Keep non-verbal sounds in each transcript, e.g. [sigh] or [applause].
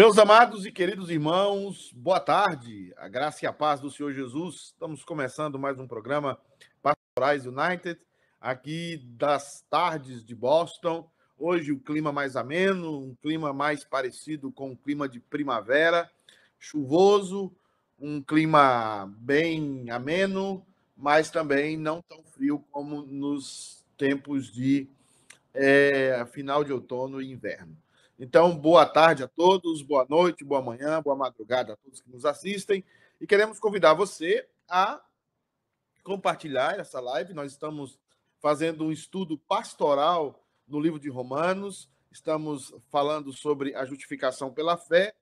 Meus amados e queridos irmãos, boa tarde. A graça e a paz do Senhor Jesus. Estamos começando mais um programa Pastorais United, aqui das tardes de Boston. Hoje o clima mais ameno, um clima mais parecido com o clima de primavera, chuvoso, um clima bem ameno, mas também não tão frio como nos tempos de é, final de outono e inverno. Então, boa tarde a todos, boa noite, boa manhã, boa madrugada a todos que nos assistem. E queremos convidar você a compartilhar essa live. Nós estamos fazendo um estudo pastoral no livro de Romanos, estamos falando sobre a justificação pela fé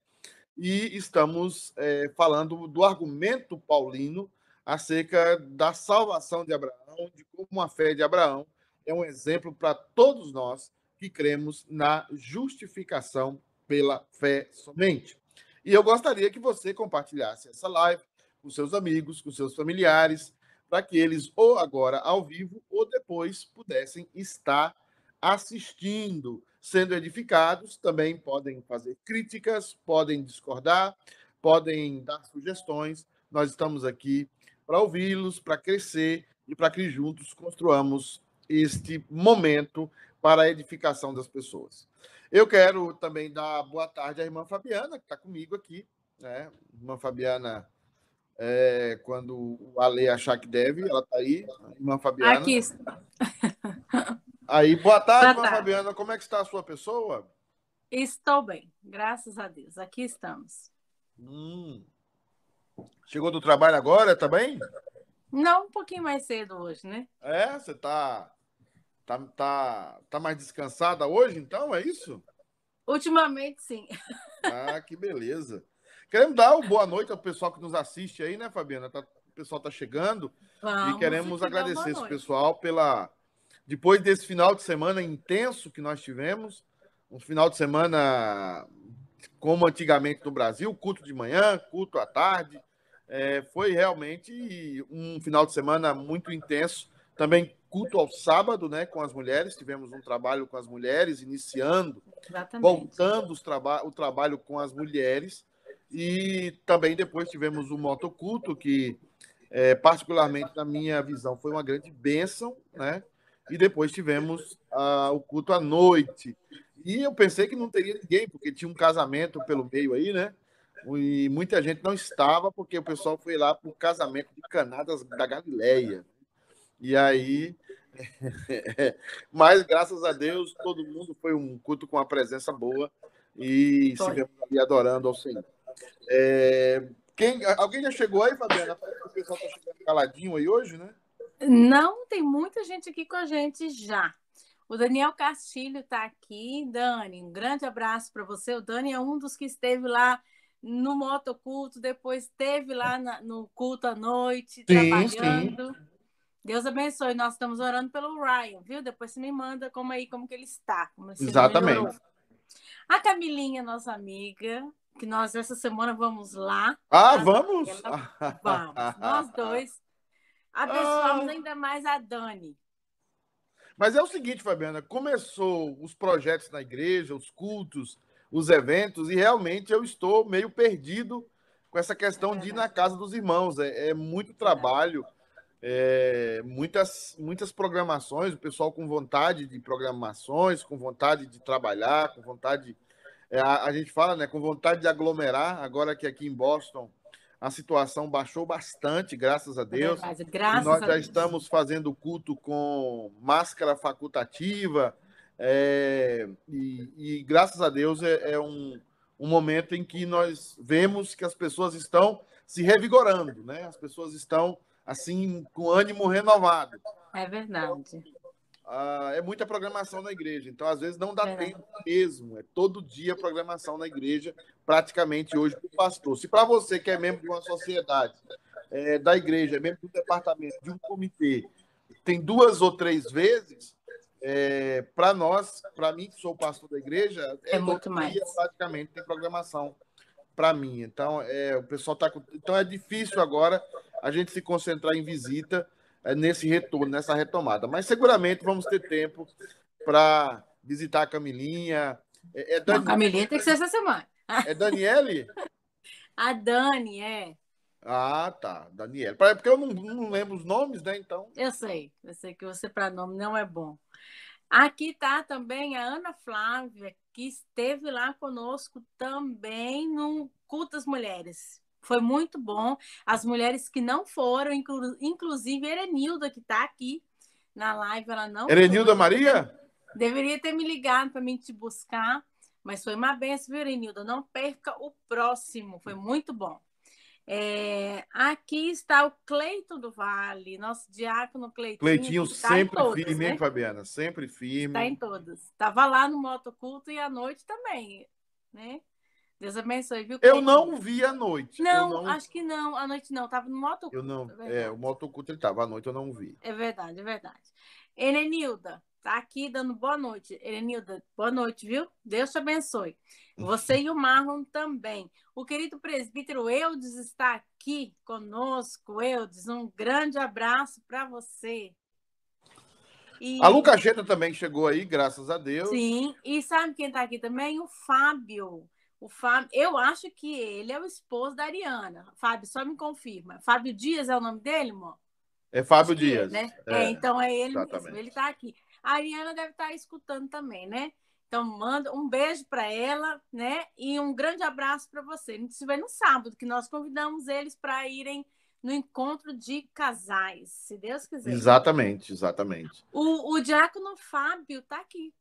e estamos é, falando do argumento paulino acerca da salvação de Abraão, de como a fé de Abraão é um exemplo para todos nós que cremos na justificação pela fé somente. E eu gostaria que você compartilhasse essa live com seus amigos, com seus familiares, para que eles, ou agora ao vivo, ou depois, pudessem estar assistindo, sendo edificados. Também podem fazer críticas, podem discordar, podem dar sugestões. Nós estamos aqui para ouvi-los, para crescer e para que juntos construamos este momento para a edificação das pessoas. Eu quero também dar boa tarde à irmã Fabiana, que está comigo aqui. Né? Irmã Fabiana, é, quando o Ale achar que deve, ela está aí. Irmã Fabiana. Aqui está. Aí, boa tarde, boa irmã tarde. Fabiana. Como é que está a sua pessoa? Estou bem, graças a Deus. Aqui estamos. Hum. Chegou do trabalho agora, tá bem? Não, um pouquinho mais cedo hoje, né? É, você está Tá, tá, tá mais descansada hoje, então? É isso? Ultimamente, sim. [laughs] Ah, que beleza. Queremos dar uma boa noite ao pessoal que nos assiste aí, né, Fabiana? Tá, o pessoal tá chegando. Vamos, e queremos agradecer esse pessoal pela. Depois desse final de semana intenso que nós tivemos, um final de semana como antigamente no Brasil, culto de manhã, culto à tarde. É, foi realmente um final de semana muito intenso. Também culto ao sábado, né, com as mulheres. Tivemos um trabalho com as mulheres, iniciando, Exatamente. voltando os traba o trabalho com as mulheres. E também depois tivemos o motoculto, que, é, particularmente na minha visão, foi uma grande bênção, né? E depois tivemos o culto à noite. E eu pensei que não teria ninguém, porque tinha um casamento pelo meio aí, né? E muita gente não estava, porque o pessoal foi lá para o casamento de Canadas da Galileia. E aí. [laughs] Mas graças a Deus, todo mundo foi um culto com a presença boa e se vemos ali adorando ao Senhor. É... Quem... Alguém já chegou aí, Fabiana? O pessoal está chegando caladinho aí hoje, né? Não, tem muita gente aqui com a gente já. O Daniel Castilho está aqui. Dani, um grande abraço para você. O Dani é um dos que esteve lá no motoculto, depois esteve lá na, no culto à noite, sim, trabalhando. Sim. Deus abençoe. Nós estamos orando pelo Ryan, viu? Depois você me manda como aí, como que ele está. Exatamente. A Camilinha, nossa amiga, que nós essa semana vamos lá. Ah, vamos? Ela... Vamos. nós [laughs] dois. Abençoamos ah. ainda mais a Dani. Mas é o seguinte, Fabiana, começou os projetos na igreja, os cultos, os eventos, e realmente eu estou meio perdido com essa questão é de ir na casa dos irmãos. É, é muito trabalho. É é, muitas, muitas programações, o pessoal com vontade de programações, com vontade de trabalhar, com vontade. É, a, a, gente fala, né, com vontade de aglomerar, agora que aqui em Boston a situação baixou bastante, graças a é Deus. É graças nós já Deus. estamos fazendo culto com máscara facultativa, é, e, e, graças a Deus é, é um, um momento em que nós vemos que as pessoas estão se revigorando, né? As pessoas estão assim, com ânimo renovado. É verdade. Ah, é muita programação na igreja, então às vezes não dá é tempo mesmo. É todo dia programação na igreja, praticamente hoje para o pastor. Se para você que é membro de uma sociedade, é, da igreja, é membro do departamento, de um comitê, tem duas ou três vezes, é, para nós, para mim que sou pastor da igreja, é, é muito mais. Dia, praticamente tem programação para mim. Então, é, o pessoal tá então é difícil agora a gente se concentrar em visita é, nesse retorno, nessa retomada. Mas seguramente vamos ter tempo para visitar a Camilinha. É, é Dani... Não, Camilinha tem que ser essa semana. É Daniele? [laughs] A Dani, é. Ah, tá. Daniele. É porque eu não, não lembro os nomes, né? Então. Eu sei. Eu sei que você para nome não é bom. Aqui está também a Ana Flávia, que esteve lá conosco também no Culto das Mulheres. Foi muito bom. As mulheres que não foram, inclu inclusive Erenilda, que está aqui na live, ela não Erenilda foi. Maria? Deveria ter me ligado para mim te buscar, mas foi uma benção, viu, Erenilda? Não perca o próximo, foi muito bom. É, aqui está o Cleito do Vale, nosso diácono Cleitinho. Cleitinho tá sempre todas, firme, né? hein, Fabiana? Sempre firme. Está em todas. Estava lá no motoculto e à noite também, né? Deus abençoe, viu? Eu não vi à noite. Não, não, acho que não. À noite não. Tava no motoculto. Eu não. É, é o motoculto ele tava. À noite eu não vi. É verdade, é verdade. Elenilda, tá aqui dando boa noite. Elenilda, boa noite, viu? Deus te abençoe. Você [laughs] e o Marlon também. O querido presbítero Eudes está aqui conosco. Eudes, um grande abraço para você. E... A Lucacheta também chegou aí, graças a Deus. Sim, e sabe quem está aqui também? O Fábio. O Fábio, eu acho que ele é o esposo da Ariana. Fábio, só me confirma. Fábio Dias é o nome dele, amor? É Fábio é, Dias. É, né? É, é, então é ele exatamente. mesmo. Ele está aqui. A Ariana deve estar tá escutando também, né? Então, manda um beijo para ela, né? E um grande abraço para você. A gente se vê no sábado, que nós convidamos eles para irem no encontro de casais, se Deus quiser. Exatamente, exatamente. O, o diácono Fábio está aqui.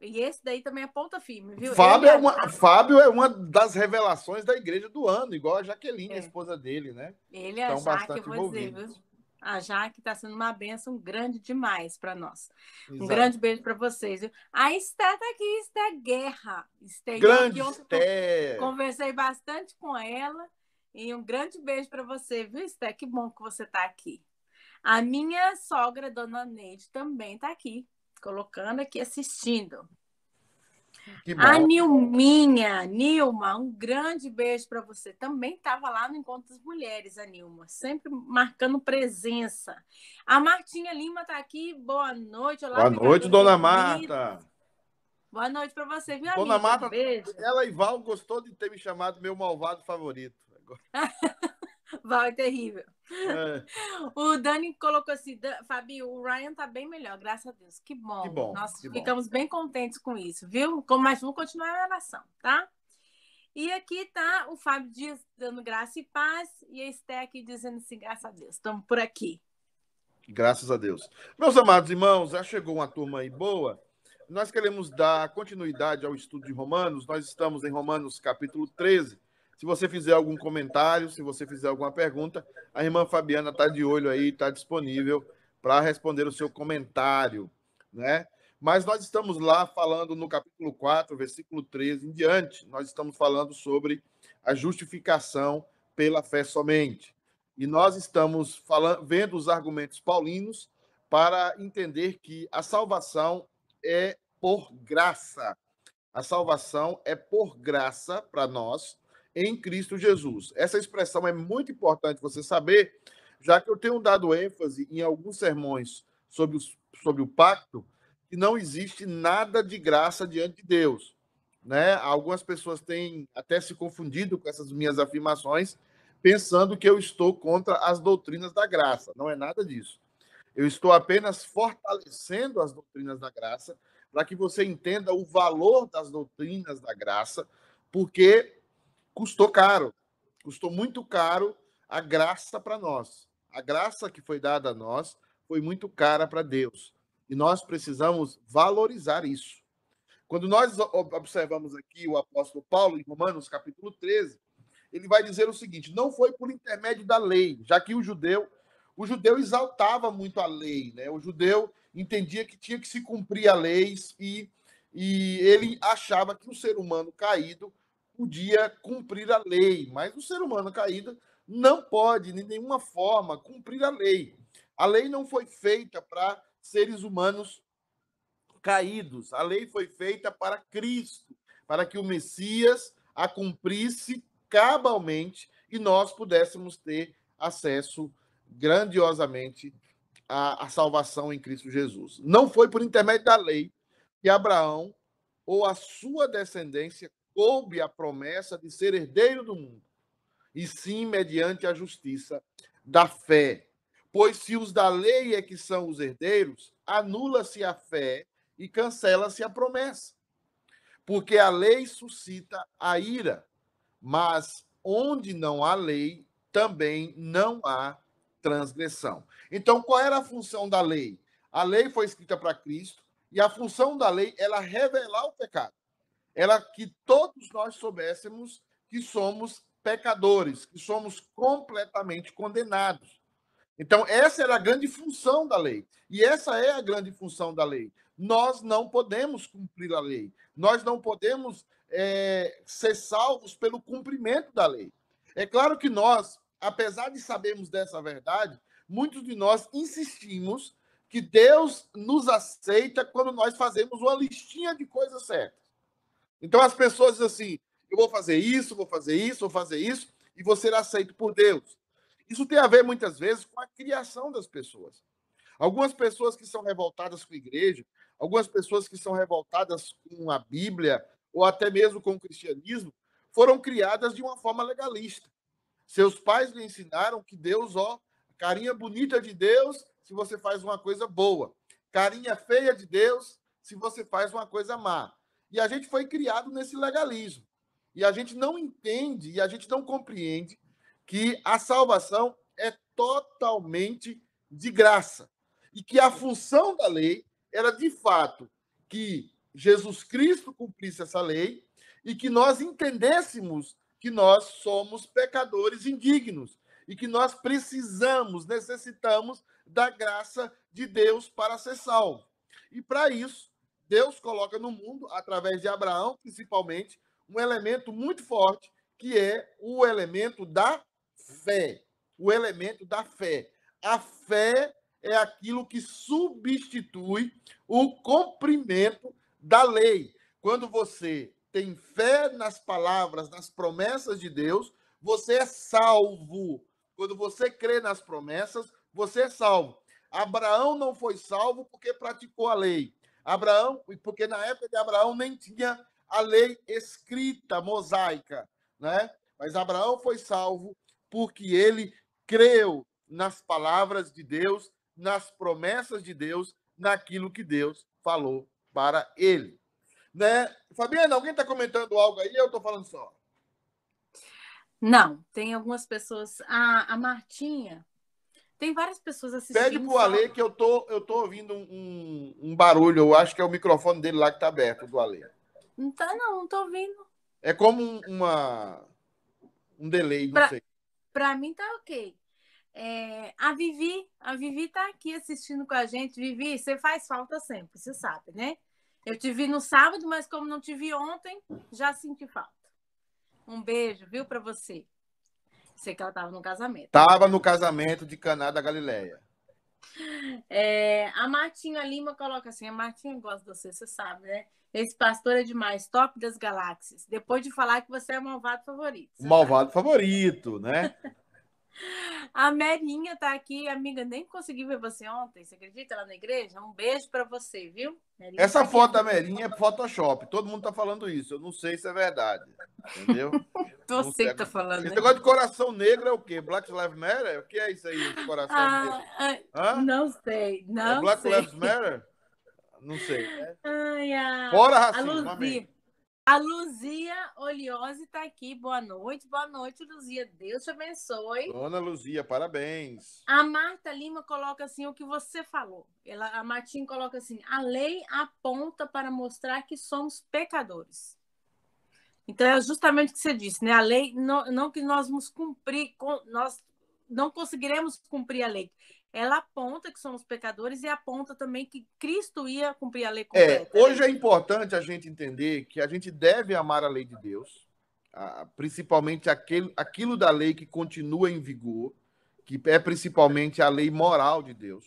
E esse daí também é ponta firme, viu? Fábio é, uma, Fábio é uma das revelações da igreja do ano, igual a Jaqueline, é. a esposa dele, né? Ele é a Jaque, eu vou dizer, viu? A Jaque está sendo uma benção grande demais para nós. Exato. Um grande beijo para vocês. Viu? A Esté está aqui, Esté Guerra. Esté grande Esté. Conversei bastante com ela. E um grande beijo para você, viu, Esté? Que bom que você está aqui. A minha sogra, Dona Neide, também está aqui colocando aqui, assistindo. A Nilminha, Nilma, um grande beijo para você. Também estava lá no Encontro das Mulheres, a Nilma, sempre marcando presença. A Martinha Lima está aqui, boa noite. Olá, boa noite, dona Marta. Boa noite para você, viu, Dona amiga? Marta, beijo. ela e Val gostou de ter me chamado meu malvado favorito. [laughs] Val é terrível. É. [laughs] O Dani colocou assim, Fabi, o Ryan tá bem melhor, graças a Deus. Que bom. Que bom Nós que ficamos bom. bem contentes com isso, viu? Mas vamos continuar a oração, tá? E aqui tá o Fábio Dias dando graça e paz e a Esté aqui dizendo assim, graças a Deus. Estamos por aqui. Graças a Deus. Meus amados irmãos, já chegou uma turma aí boa. Nós queremos dar continuidade ao estudo de Romanos. Nós estamos em Romanos capítulo 13 se você fizer algum comentário, se você fizer alguma pergunta, a irmã Fabiana está de olho aí, está disponível para responder o seu comentário, né? Mas nós estamos lá falando no capítulo 4, versículo 13 em diante, nós estamos falando sobre a justificação pela fé somente. E nós estamos falando, vendo os argumentos paulinos para entender que a salvação é por graça. A salvação é por graça para nós, em Cristo Jesus. Essa expressão é muito importante você saber, já que eu tenho dado ênfase em alguns sermões sobre, os, sobre o pacto, que não existe nada de graça diante de Deus. Né? Algumas pessoas têm até se confundido com essas minhas afirmações, pensando que eu estou contra as doutrinas da graça. Não é nada disso. Eu estou apenas fortalecendo as doutrinas da graça para que você entenda o valor das doutrinas da graça, porque custou caro, custou muito caro a graça para nós. A graça que foi dada a nós foi muito cara para Deus. E nós precisamos valorizar isso. Quando nós observamos aqui o apóstolo Paulo, em Romanos capítulo 13, ele vai dizer o seguinte: não foi por intermédio da lei, já que o judeu, o judeu exaltava muito a lei, né? O judeu entendia que tinha que se cumprir a lei e, e ele achava que o ser humano caído podia cumprir a lei, mas o ser humano caído não pode, de nenhuma forma, cumprir a lei. A lei não foi feita para seres humanos caídos. A lei foi feita para Cristo, para que o Messias a cumprisse cabalmente e nós pudéssemos ter acesso grandiosamente à, à salvação em Cristo Jesus. Não foi por intermédio da lei que Abraão ou a sua descendência coube a promessa de ser herdeiro do mundo, e sim mediante a justiça da fé. Pois se os da lei é que são os herdeiros, anula-se a fé e cancela-se a promessa. Porque a lei suscita a ira, mas onde não há lei, também não há transgressão. Então, qual era a função da lei? A lei foi escrita para Cristo e a função da lei era revelar o pecado. Era que todos nós soubéssemos que somos pecadores, que somos completamente condenados. Então, essa era a grande função da lei. E essa é a grande função da lei. Nós não podemos cumprir a lei. Nós não podemos é, ser salvos pelo cumprimento da lei. É claro que nós, apesar de sabermos dessa verdade, muitos de nós insistimos que Deus nos aceita quando nós fazemos uma listinha de coisas certas. Então as pessoas dizem assim: eu vou fazer isso, vou fazer isso, vou fazer isso, e vou ser aceito por Deus. Isso tem a ver muitas vezes com a criação das pessoas. Algumas pessoas que são revoltadas com a igreja, algumas pessoas que são revoltadas com a Bíblia, ou até mesmo com o cristianismo, foram criadas de uma forma legalista. Seus pais lhe ensinaram que Deus, ó, carinha bonita de Deus se você faz uma coisa boa, carinha feia de Deus se você faz uma coisa má. E a gente foi criado nesse legalismo. E a gente não entende e a gente não compreende que a salvação é totalmente de graça. E que a função da lei era, de fato, que Jesus Cristo cumprisse essa lei e que nós entendêssemos que nós somos pecadores indignos e que nós precisamos, necessitamos da graça de Deus para ser salvo. E para isso, Deus coloca no mundo, através de Abraão, principalmente, um elemento muito forte, que é o elemento da fé. O elemento da fé. A fé é aquilo que substitui o cumprimento da lei. Quando você tem fé nas palavras, nas promessas de Deus, você é salvo. Quando você crê nas promessas, você é salvo. Abraão não foi salvo porque praticou a lei. Abraão, porque na época de Abraão nem tinha a lei escrita, mosaica, né? Mas Abraão foi salvo porque ele creu nas palavras de Deus, nas promessas de Deus, naquilo que Deus falou para ele. Né? Fabiana, alguém está comentando algo aí? Eu estou falando só. Não, tem algumas pessoas. A, a Martinha. Tem várias pessoas assistindo. Pede pro Ale que eu tô, eu tô ouvindo um, um, barulho. Eu acho que é o microfone dele lá que tá aberto, do Ale. Não tá, não, não tô ouvindo. É como uma um delay, não pra, sei. Pra mim tá ok. É, a Vivi, a Vivi tá aqui assistindo com a gente. Vivi, você faz falta sempre, você sabe, né? Eu te vi no sábado, mas como não te vi ontem, já senti falta. Um beijo, viu, para você. Sei que ela estava no casamento. Estava no casamento de Caná da Galileia. É, a Martinha Lima coloca assim: a Martinha gosta de você, você sabe, né? Esse pastor é demais, top das galáxias. Depois de falar que você é o malvado favorito. O malvado sabe? favorito, né? [laughs] A Merinha tá aqui, amiga, nem consegui ver você ontem, você acredita lá na igreja? Um beijo para você, viu? Merinha Essa tá foto da Merinha é Photoshop, todo mundo tá falando isso, eu não sei se é verdade, entendeu? [laughs] Você que tá falando. Esse né? negócio de coração negro é o quê? Black Lives Matter? O que é isso aí, coração ah, negro? Ah, não sei, não é Black sei. Lives Matter? Não sei. Né? Ai, a... Fora racismo, amém. A Luzia Oliose está aqui. Boa noite, boa noite, Luzia. Deus te abençoe. Dona Luzia, parabéns. A Marta Lima coloca assim o que você falou. Ela, a Martinha coloca assim: a lei aponta para mostrar que somos pecadores. Então é justamente o que você disse, né? A lei não, não que nós vamos cumprir, nós não conseguiremos cumprir a lei ela aponta que somos pecadores e aponta também que Cristo ia cumprir a lei é, completa. É, hoje é importante a gente entender que a gente deve amar a lei de Deus, principalmente aquele, aquilo da lei que continua em vigor, que é principalmente a lei moral de Deus.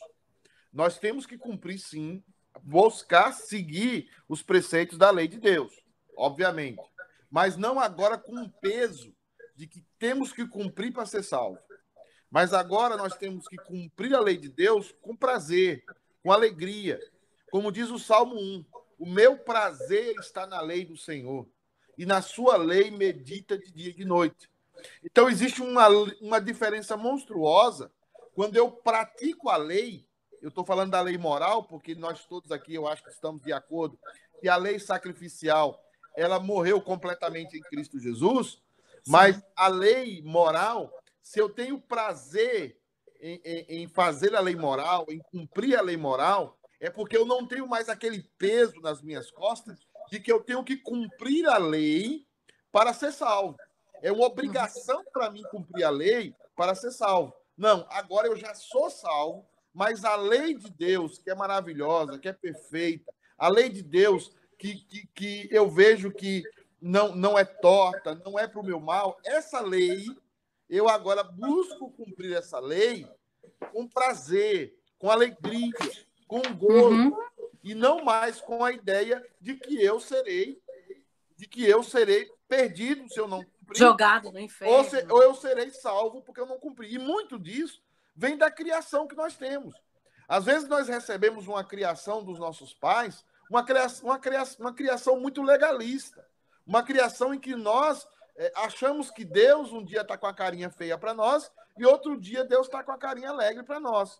Nós temos que cumprir, sim, buscar seguir os preceitos da lei de Deus, obviamente, mas não agora com um peso de que temos que cumprir para ser salvo. Mas agora nós temos que cumprir a lei de Deus com prazer, com alegria. Como diz o Salmo 1, o meu prazer está na lei do Senhor. e na sua lei medita de dia e de noite. Então, existe uma, uma diferença monstruosa quando eu pratico a lei. Eu estou falando da lei moral, porque nós todos aqui, eu acho que estamos de acordo, que a lei sacrificial ela morreu completamente em Cristo Jesus, mas a lei moral, se eu tenho prazer em, em, em fazer a lei moral, em cumprir a lei moral, é porque eu não tenho mais aquele peso nas minhas costas de que eu tenho que cumprir a lei para ser salvo. É uma obrigação para mim cumprir a lei para ser salvo. Não, agora eu já sou salvo, mas a lei de Deus, que é maravilhosa, que é perfeita, a lei de Deus que, que, que eu vejo que não, não é torta, não é para o meu mal, essa lei, eu agora busco cumprir essa lei com prazer, com alegria, com gozo, uhum. e não mais com a ideia de que eu serei, de que eu serei perdido se eu não cumprir. Jogado no inferno. Ou, se, ou eu serei salvo porque eu não cumpri. E muito disso vem da criação que nós temos. Às vezes nós recebemos uma criação dos nossos pais uma criação, uma criação, uma criação muito legalista, uma criação em que nós é, achamos que Deus um dia está com a carinha feia para nós e outro dia Deus está com a carinha alegre para nós.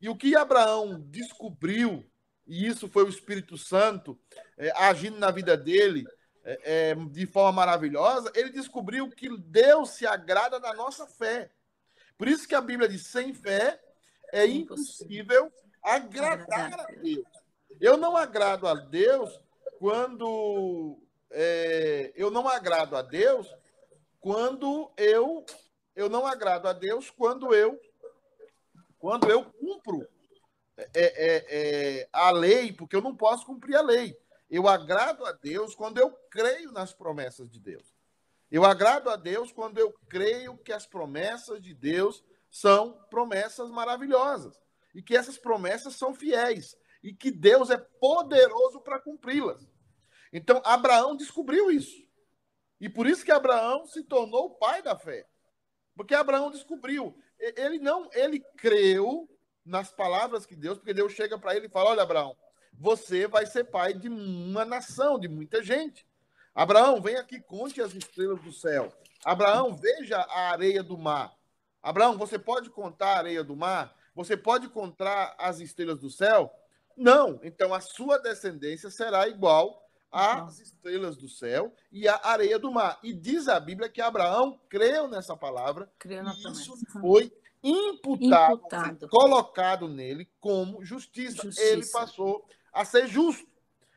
E o que Abraão descobriu, e isso foi o Espírito Santo é, agindo na vida dele é, de forma maravilhosa, ele descobriu que Deus se agrada da nossa fé. Por isso que a Bíblia diz: sem fé é impossível agradar a Deus. Eu não agrado a Deus quando é, eu não agrado a Deus quando eu eu não agrado a Deus quando eu quando eu cumpro é, é, é, a lei, porque eu não posso cumprir a lei. Eu agrado a Deus quando eu creio nas promessas de Deus. Eu agrado a Deus quando eu creio que as promessas de Deus são promessas maravilhosas e que essas promessas são fiéis e que Deus é poderoso para cumpri-las. Então, Abraão descobriu isso. E por isso que Abraão se tornou o pai da fé. Porque Abraão descobriu. Ele não, ele creu nas palavras que Deus, porque Deus chega para ele e fala: Olha, Abraão, você vai ser pai de uma nação, de muita gente. Abraão, vem aqui, conte as estrelas do céu. Abraão, veja a areia do mar. Abraão, você pode contar a areia do mar? Você pode contar as estrelas do céu? Não. Então a sua descendência será igual às estrelas do céu e à areia do mar. E diz a Bíblia que Abraão creu nessa palavra. Creu na e isso foi imputado, imputado. colocado nele como justiça. justiça. Ele passou a ser justo.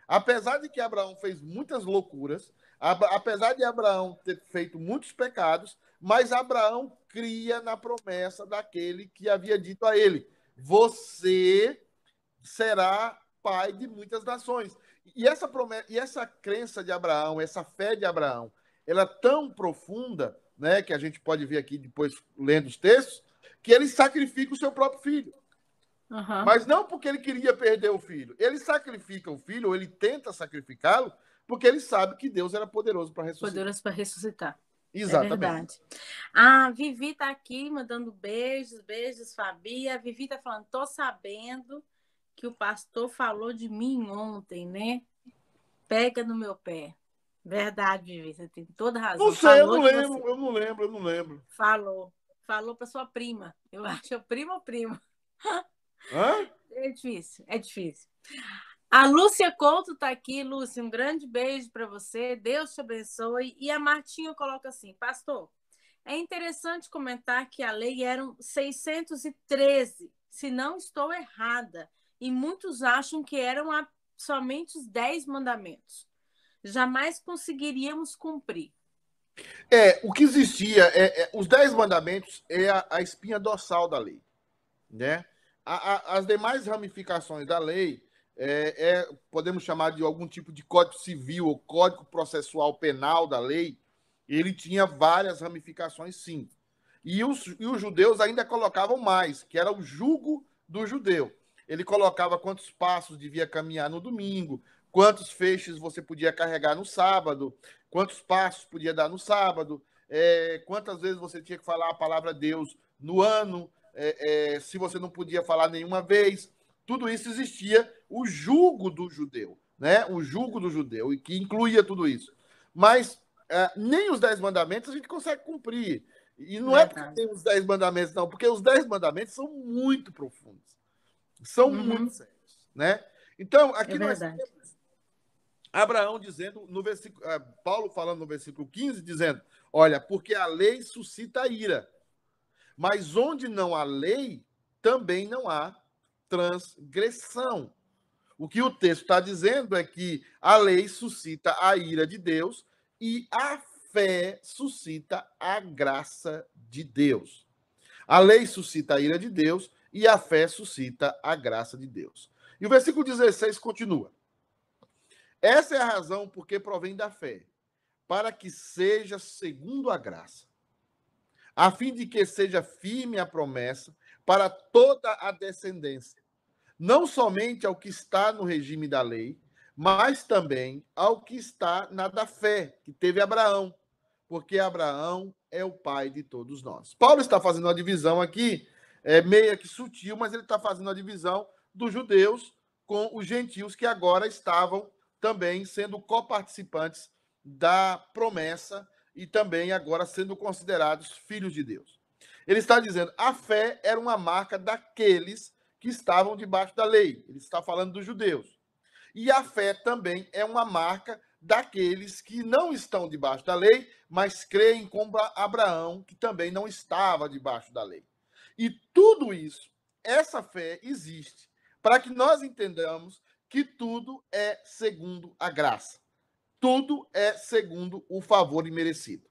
Apesar de que Abraão fez muitas loucuras, apesar de Abraão ter feito muitos pecados, mas Abraão cria na promessa daquele que havia dito a ele: Você será pai de muitas nações. E essa promessa, e essa crença de Abraão, essa fé de Abraão, ela é tão profunda, né, que a gente pode ver aqui depois lendo os textos, que ele sacrifica o seu próprio filho. Uhum. Mas não porque ele queria perder o filho. Ele sacrifica o filho, ou ele tenta sacrificá-lo, porque ele sabe que Deus era poderoso para ressuscitar. Poderoso para ressuscitar. Exatamente. É verdade. A Vivi está aqui mandando beijos, beijos, Fabi. A Vivi está falando, tô sabendo que o pastor falou de mim ontem, né? Pega no meu pé. Verdade, Vivi, você tem toda razão. Não sei, falou eu não lembro, você. eu não lembro, eu não lembro. Falou. Falou para sua prima. Eu [laughs] acho, é prima ou primo? Hã? É difícil, é difícil. A Lúcia Couto está aqui. Lúcia, um grande beijo para você. Deus te abençoe. E a Martinha coloca assim: Pastor, é interessante comentar que a lei eram 613, se não estou errada e muitos acham que eram a, somente os dez mandamentos. Jamais conseguiríamos cumprir. É, o que existia, é, é os dez mandamentos é a, a, espinha dorsal da lei. Né? A, as demais ramificações da lei é, é, podemos chamar de algum tipo de código civil ou código processual penal da lei, ele tinha várias ramificações, sim. E os, e os judeus ainda colocavam mais, que era o jugo do judeu. Ele colocava quantos passos devia caminhar no domingo, quantos feixes você podia carregar no sábado, quantos passos podia dar no sábado, é, quantas vezes você tinha que falar a palavra Deus no ano, é, é, se você não podia falar nenhuma vez. Tudo isso existia o jugo do judeu, né? O jugo do judeu, e que incluía tudo isso. mas é, nem os dez mandamentos a gente consegue cumprir. E não é porque tem os dez mandamentos, não, porque os dez mandamentos são muito profundos. São uhum. muito sérios, né? Então, aqui é nós temos Abraão dizendo, no versículo, é, Paulo falando no versículo 15, dizendo: Olha, porque a lei suscita ira, mas onde não há lei, também não há transgressão. O que o texto está dizendo é que a lei suscita a ira de Deus e a fé suscita a graça de Deus. A lei suscita a ira de Deus e a fé suscita a graça de Deus. E o versículo 16 continua. Essa é a razão porque provém da fé, para que seja segundo a graça, a fim de que seja firme a promessa para toda a descendência, não somente ao que está no regime da lei, mas também ao que está na da fé, que teve Abraão, porque Abraão é o pai de todos nós. Paulo está fazendo uma divisão aqui, é meia que sutil, mas ele está fazendo uma divisão dos judeus com os gentios que agora estavam também sendo coparticipantes da promessa e também agora sendo considerados filhos de Deus. Ele está dizendo: a fé era uma marca daqueles que estavam debaixo da lei. Ele está falando dos judeus. E a fé também é uma marca daqueles que não estão debaixo da lei, mas creem como Abraão, que também não estava debaixo da lei. E tudo isso, essa fé existe para que nós entendamos que tudo é segundo a graça. Tudo é segundo o favor imerecido.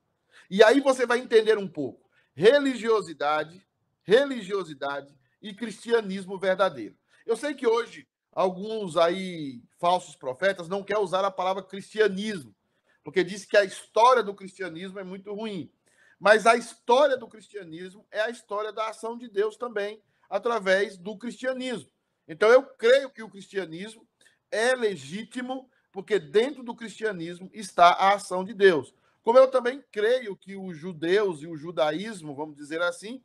E aí você vai entender um pouco religiosidade, religiosidade e cristianismo verdadeiro. Eu sei que hoje alguns aí falsos profetas não querem usar a palavra cristianismo, porque diz que a história do cristianismo é muito ruim. Mas a história do cristianismo é a história da ação de Deus também, através do cristianismo. Então eu creio que o cristianismo é legítimo, porque dentro do cristianismo está a ação de Deus. Como eu também creio que os judeus e o judaísmo, vamos dizer assim,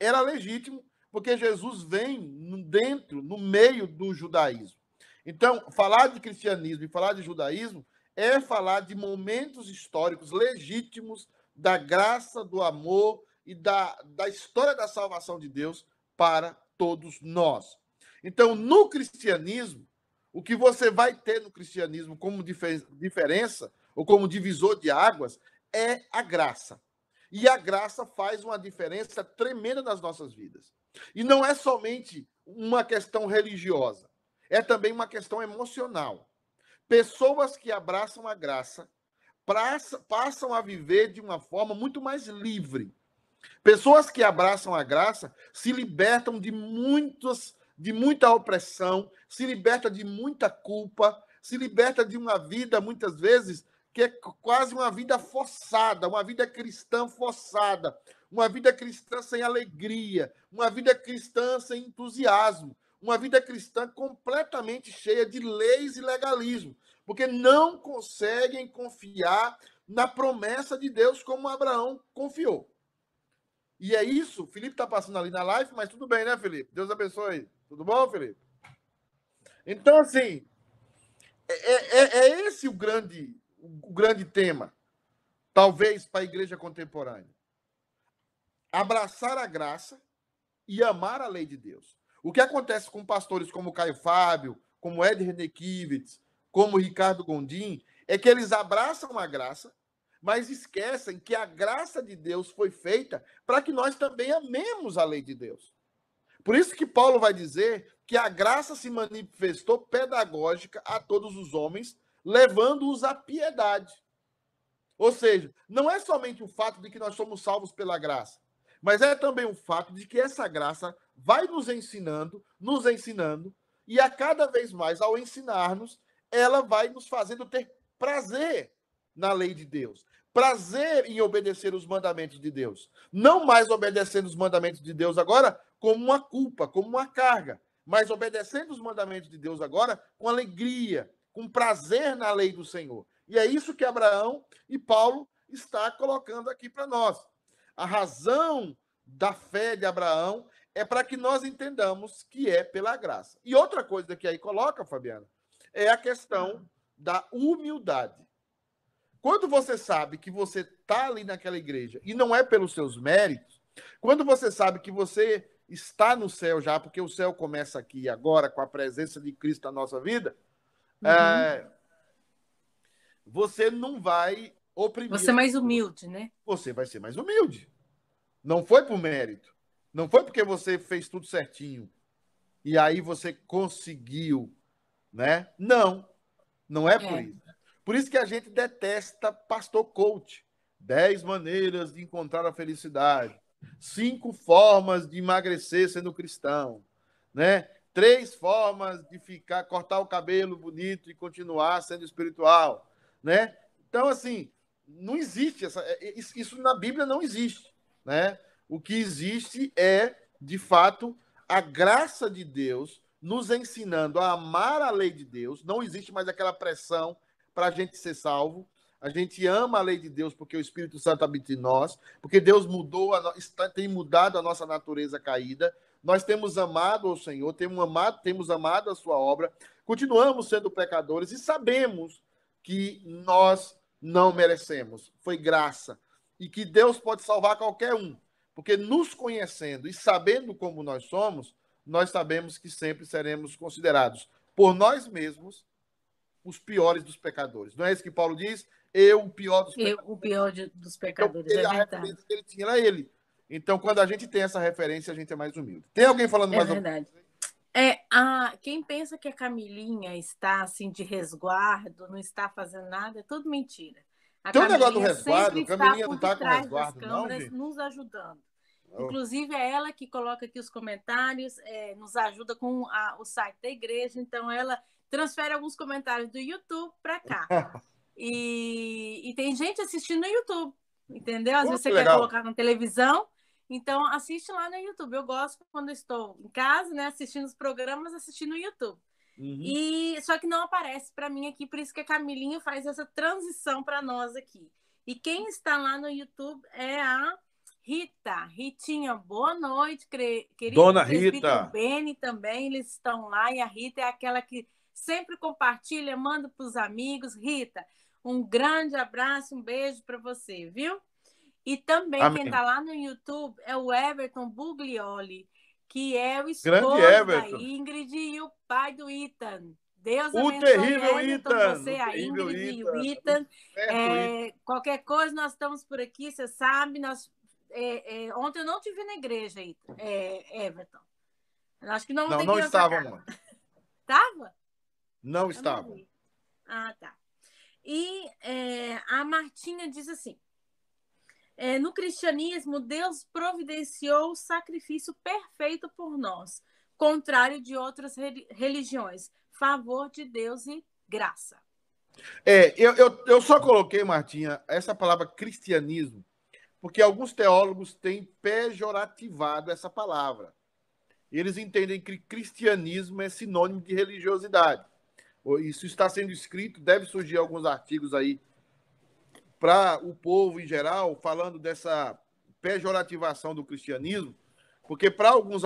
era legítimo, porque Jesus vem dentro, no meio do judaísmo. Então, falar de cristianismo e falar de judaísmo é falar de momentos históricos legítimos da graça, do amor e da, da história da salvação de Deus para todos nós. Então, no cristianismo, o que você vai ter no cristianismo como diferença, ou como divisor de águas, é a graça. E a graça faz uma diferença tremenda nas nossas vidas. E não é somente uma questão religiosa, é também uma questão emocional. Pessoas que abraçam a graça passam a viver de uma forma muito mais livre. Pessoas que abraçam a graça se libertam de muitas de muita opressão, se liberta de muita culpa, se liberta de uma vida muitas vezes que é quase uma vida forçada, uma vida cristã forçada, uma vida cristã sem alegria, uma vida cristã sem entusiasmo, uma vida cristã completamente cheia de leis e legalismo, porque não conseguem confiar na promessa de Deus como Abraão confiou. E é isso, Felipe está passando ali na live, mas tudo bem, né, Felipe? Deus abençoe. Tudo bom, Felipe? Então, assim, é, é, é esse o grande, o grande tema, talvez, para a igreja contemporânea abraçar a graça e amar a lei de Deus. O que acontece com pastores como Caio Fábio, como Ed Renekiewicz, como Ricardo Gondim, é que eles abraçam a graça, mas esquecem que a graça de Deus foi feita para que nós também amemos a lei de Deus. Por isso que Paulo vai dizer que a graça se manifestou pedagógica a todos os homens, levando-os à piedade. Ou seja, não é somente o fato de que nós somos salvos pela graça, mas é também o fato de que essa graça vai nos ensinando, nos ensinando, e a cada vez mais, ao ensinar-nos, ela vai nos fazendo ter prazer na lei de Deus, prazer em obedecer os mandamentos de Deus. Não mais obedecendo os mandamentos de Deus agora como uma culpa, como uma carga, mas obedecendo os mandamentos de Deus agora com alegria, com prazer na lei do Senhor. E é isso que Abraão e Paulo está colocando aqui para nós. A razão da fé de Abraão é para que nós entendamos que é pela graça. E outra coisa que aí coloca, Fabiana, é a questão da humildade. Quando você sabe que você está ali naquela igreja e não é pelos seus méritos, quando você sabe que você está no céu já, porque o céu começa aqui agora com a presença de Cristo na nossa vida, uhum. é, você não vai oprimir. Você é mais humilde, né? Você vai ser mais humilde. Não foi por mérito. Não foi porque você fez tudo certinho e aí você conseguiu, né? Não, não é por é. isso. Por isso que a gente detesta pastor coach. Dez maneiras de encontrar a felicidade. Cinco formas de emagrecer sendo cristão, né? Três formas de ficar, cortar o cabelo bonito e continuar sendo espiritual, né? Então, assim, não existe essa, é, isso na Bíblia não existe, né? O que existe é, de fato, a graça de Deus nos ensinando a amar a lei de Deus. Não existe mais aquela pressão para a gente ser salvo. A gente ama a lei de Deus porque o Espírito Santo habita em nós, porque Deus mudou, a, tem mudado a nossa natureza caída. Nós temos amado o Senhor, temos amado, temos amado a sua obra, continuamos sendo pecadores e sabemos que nós não merecemos. Foi graça. E que Deus pode salvar qualquer um. Porque nos conhecendo e sabendo como nós somos, nós sabemos que sempre seremos considerados por nós mesmos os piores dos pecadores. Não é isso que Paulo diz? Eu, o pior dos eu, pecadores. o pior de, dos pecadores. Então, ele, é a referência que ele tinha era ele. Então, quando a gente tem essa referência, a gente é mais humilde. Tem alguém falando é mais verdade. É, a, quem pensa que a Camilinha está assim de resguardo, não está fazendo nada, é tudo mentira. A Tem um negócio do resguardo, a Camilinha não está com resguardo, não, gente? nos ajudando. Inclusive, é ela que coloca aqui os comentários, é, nos ajuda com a, o site da igreja, então ela transfere alguns comentários do YouTube para cá. [laughs] e, e, tem gente assistindo no YouTube, entendeu? Às Pô, vezes você legal. quer colocar na televisão, então assiste lá no YouTube. Eu gosto quando estou em casa, né, assistindo os programas, assistindo no YouTube. Uhum. E só que não aparece para mim aqui, por isso que a Camilinha faz essa transição para nós aqui. E quem está lá no YouTube é a Rita. Ritinha, boa noite, querida. Dona Rita. O Beni também, eles estão lá e a Rita é aquela que sempre compartilha, manda para os amigos. Rita, um grande abraço, um beijo para você, viu? E também Amém. quem está lá no YouTube é o Everton Buglioli, que é o esposo da Ingrid e o pai do Ethan. Deus o terrível Ethan. Você, a Ingrid e o Ethan. É, qualquer coisa, nós estamos por aqui, você sabe. Nós, é, é, ontem eu não te vi na igreja, é, Everton. Acho que não Não, não estavam. Estava? [laughs] Não estavam. Ah, tá. E é, a Martinha diz assim: é, no cristianismo, Deus providenciou o sacrifício perfeito por nós, contrário de outras religiões. Favor de Deus e graça. É, eu, eu, eu só coloquei, Martinha, essa palavra cristianismo, porque alguns teólogos têm pejorativado essa palavra. Eles entendem que cristianismo é sinônimo de religiosidade. Isso está sendo escrito, deve surgir alguns artigos aí para o povo em geral, falando dessa pejorativação do cristianismo, porque para alguns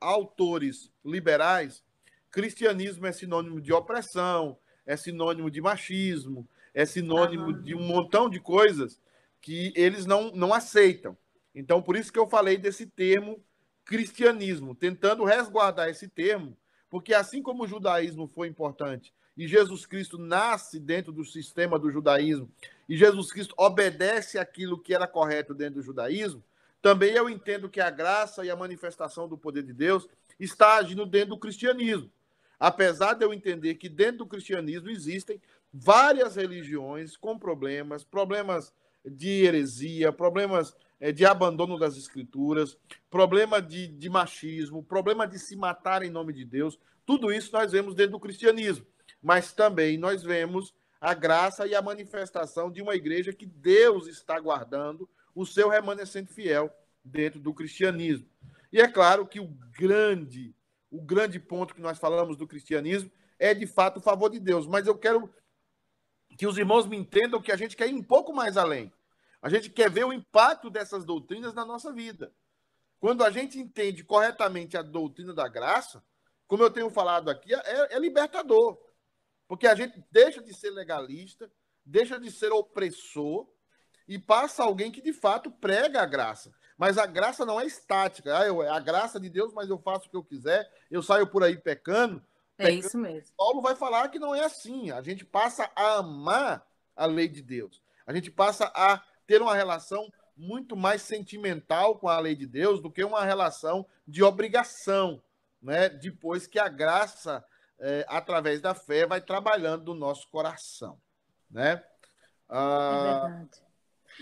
autores liberais, cristianismo é sinônimo de opressão, é sinônimo de machismo, é sinônimo de um montão de coisas que eles não, não aceitam. Então, por isso que eu falei desse termo cristianismo, tentando resguardar esse termo, porque assim como o judaísmo foi importante e Jesus Cristo nasce dentro do sistema do judaísmo, e Jesus Cristo obedece aquilo que era correto dentro do judaísmo, também eu entendo que a graça e a manifestação do poder de Deus está agindo dentro do cristianismo. Apesar de eu entender que dentro do cristianismo existem várias religiões com problemas, problemas de heresia, problemas eh, de abandono das escrituras, problema de, de machismo, problema de se matar em nome de Deus, tudo isso nós vemos dentro do cristianismo mas também nós vemos a graça e a manifestação de uma igreja que Deus está guardando o seu remanescente fiel dentro do cristianismo. E é claro que o grande, o grande ponto que nós falamos do cristianismo é de fato o favor de Deus, mas eu quero que os irmãos me entendam que a gente quer ir um pouco mais além. A gente quer ver o impacto dessas doutrinas na nossa vida. Quando a gente entende corretamente a doutrina da graça, como eu tenho falado aqui, é, é libertador. Porque a gente deixa de ser legalista, deixa de ser opressor e passa alguém que de fato prega a graça. Mas a graça não é estática. Ah, eu, é a graça de Deus, mas eu faço o que eu quiser, eu saio por aí pecando. É isso mesmo. Paulo vai falar que não é assim. A gente passa a amar a lei de Deus. A gente passa a ter uma relação muito mais sentimental com a lei de Deus do que uma relação de obrigação, né? Depois que a graça, é, através da fé, vai trabalhando no nosso coração, né? Ah, é verdade.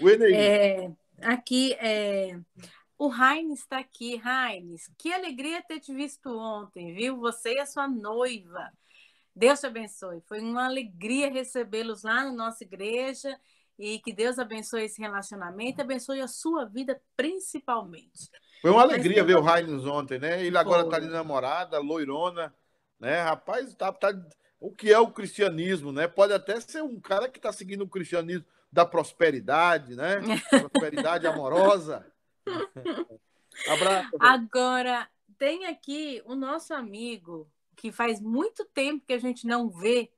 O Eneir. É, aqui, é, o Heinz está aqui. Heinz, que alegria ter te visto ontem, viu? Você e a sua noiva. Deus te abençoe. Foi uma alegria recebê-los lá na nossa igreja e que Deus abençoe esse relacionamento, abençoe a sua vida principalmente. Foi uma alegria ver o Heinz ontem, né? Ele agora está de namorada, loirona, né? Rapaz, tá, tá, o que é o cristianismo, né? Pode até ser um cara que está seguindo o cristianismo da prosperidade, né? [laughs] Prosperidade amorosa. [laughs] Abraço. Agora, tem aqui o nosso amigo, que faz muito tempo que a gente não vê,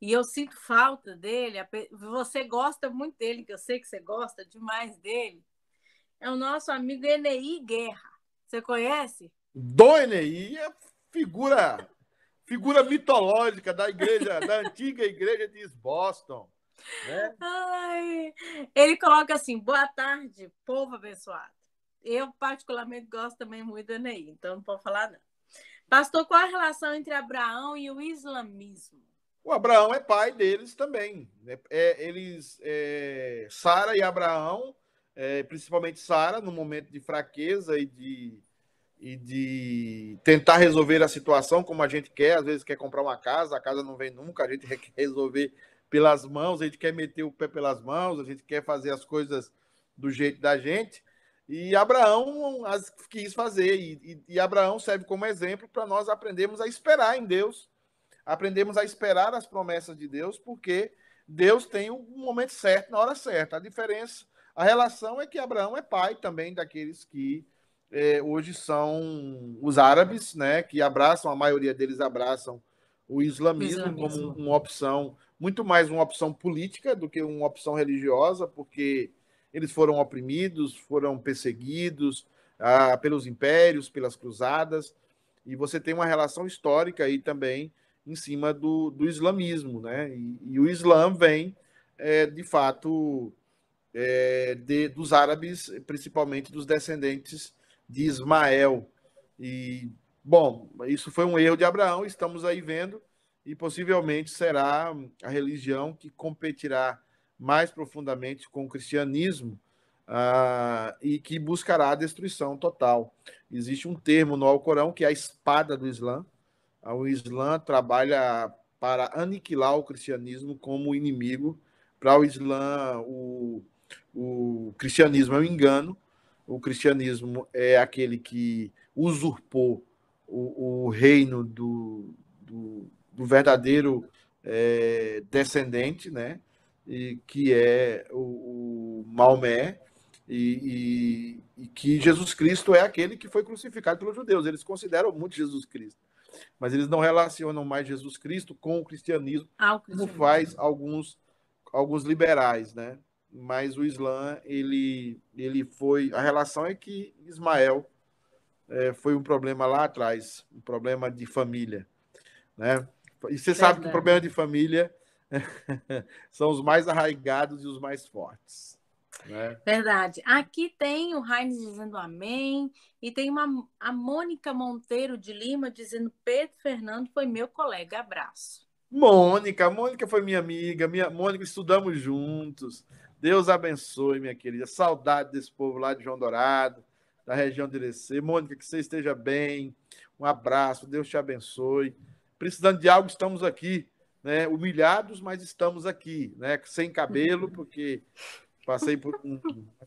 e eu sinto falta dele. Você gosta muito dele, que eu sei que você gosta demais dele. É o nosso amigo Enei Guerra. Você conhece? Do Enei é figura, figura mitológica da igreja, da antiga igreja de Boston. Né? Ai, ele coloca assim: boa tarde, povo abençoado. Eu, particularmente, gosto também muito do Enei, então não posso falar, não. Pastor, qual a relação entre Abraão e o islamismo? O Abraão é pai deles também. Né? É, eles, é, Sara e Abraão, é, principalmente Sara, no momento de fraqueza e de, e de tentar resolver a situação como a gente quer, às vezes quer comprar uma casa, a casa não vem nunca, a gente [laughs] quer resolver pelas mãos, a gente quer meter o pé pelas mãos, a gente quer fazer as coisas do jeito da gente. E Abraão as, quis fazer, e, e, e Abraão serve como exemplo para nós aprendermos a esperar em Deus aprendemos a esperar as promessas de Deus, porque Deus tem o um momento certo na hora certa. A diferença, a relação é que Abraão é pai também daqueles que é, hoje são os árabes, né, que abraçam, a maioria deles abraçam o islamismo, islamismo. como uma opção, muito mais uma opção política do que uma opção religiosa, porque eles foram oprimidos, foram perseguidos ah, pelos impérios, pelas cruzadas, e você tem uma relação histórica aí também em cima do, do islamismo, né? E, e o Islã vem, é, de fato, é, de, dos árabes, principalmente dos descendentes de Ismael. E, bom, isso foi um erro de Abraão, estamos aí vendo, e possivelmente será a religião que competirá mais profundamente com o cristianismo uh, e que buscará a destruição total. Existe um termo no Alcorão que é a espada do Islã, o Islã trabalha para aniquilar o cristianismo como inimigo. Para o Islã, o, o cristianismo é um engano, o cristianismo é aquele que usurpou o, o reino do, do, do verdadeiro é, descendente, né? E, que é o, o Maomé, e, e, e, que Jesus Cristo é aquele que foi crucificado pelos judeus. Eles consideram muito Jesus Cristo mas eles não relacionam mais Jesus Cristo com o cristianismo, ah, o cristianismo. como faz alguns, alguns liberais, né? Mas o Islã, ele, ele foi. A relação é que Ismael é, foi um problema lá atrás, um problema de família, né? E você sabe que o problema de família são os mais arraigados e os mais fortes. Né? Verdade. Aqui tem o Heinz dizendo amém, e tem uma, a Mônica Monteiro de Lima dizendo: Pedro Fernando foi meu colega. Abraço. Mônica, Mônica foi minha amiga, minha Mônica, estudamos juntos. Deus abençoe, minha querida. Saudade desse povo lá de João Dourado, da região de Irecê. Mônica, que você esteja bem. Um abraço, Deus te abençoe. Precisando de algo, estamos aqui, né? Humilhados, mas estamos aqui, né? Sem cabelo, [laughs] porque passei por uma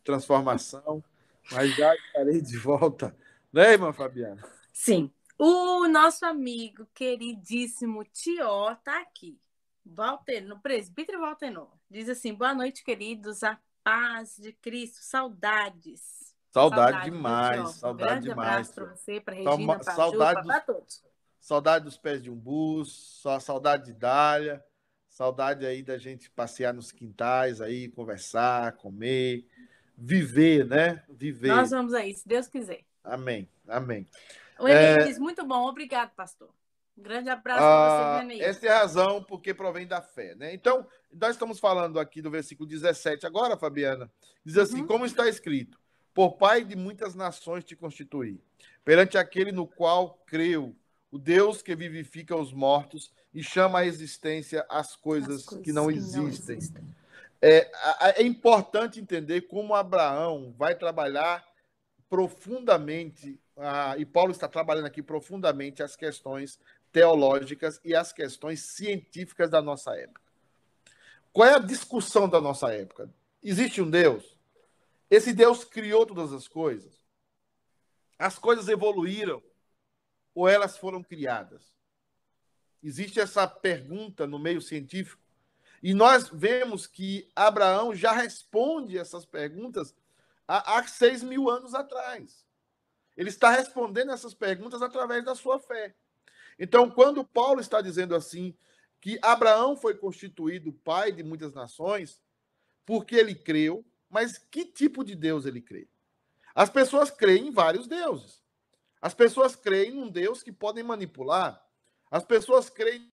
transformação, mas já estarei de volta. Né, irmã Fabiana? Sim. O nosso amigo queridíssimo Tió está aqui. Walter, no presbítero Waltenor. Diz assim: boa noite, queridos. A paz de Cristo. Saudades. Saudade, saudade demais. Saudade um grande demais. abraço para você, para Regina, para saudade para todos. Saudade dos pés de um bus, só saudade de Dália Saudade aí da gente passear nos quintais aí, conversar, comer, viver, né? Viver. Nós vamos aí, se Deus quiser. Amém. Amém. O Enem é... diz, muito bom, obrigado, pastor. Um grande abraço ah, para você, Essa é a razão porque provém da fé, né? Então, nós estamos falando aqui do versículo 17 agora, Fabiana. Diz assim: uhum. como está escrito: Por pai de muitas nações te constituí, perante aquele no qual creu, o Deus que vivifica os mortos e chama à existência as coisas, as coisas que, não, que existem. não existem. É, é importante entender como Abraão vai trabalhar profundamente, ah, e Paulo está trabalhando aqui profundamente as questões teológicas e as questões científicas da nossa época. Qual é a discussão da nossa época? Existe um Deus? Esse Deus criou todas as coisas? As coisas evoluíram ou elas foram criadas? Existe essa pergunta no meio científico. E nós vemos que Abraão já responde essas perguntas há, há seis mil anos atrás. Ele está respondendo essas perguntas através da sua fé. Então, quando Paulo está dizendo assim, que Abraão foi constituído pai de muitas nações, porque ele creu, mas que tipo de Deus ele crê? As pessoas creem em vários deuses. As pessoas creem num Deus que podem manipular. As pessoas creem que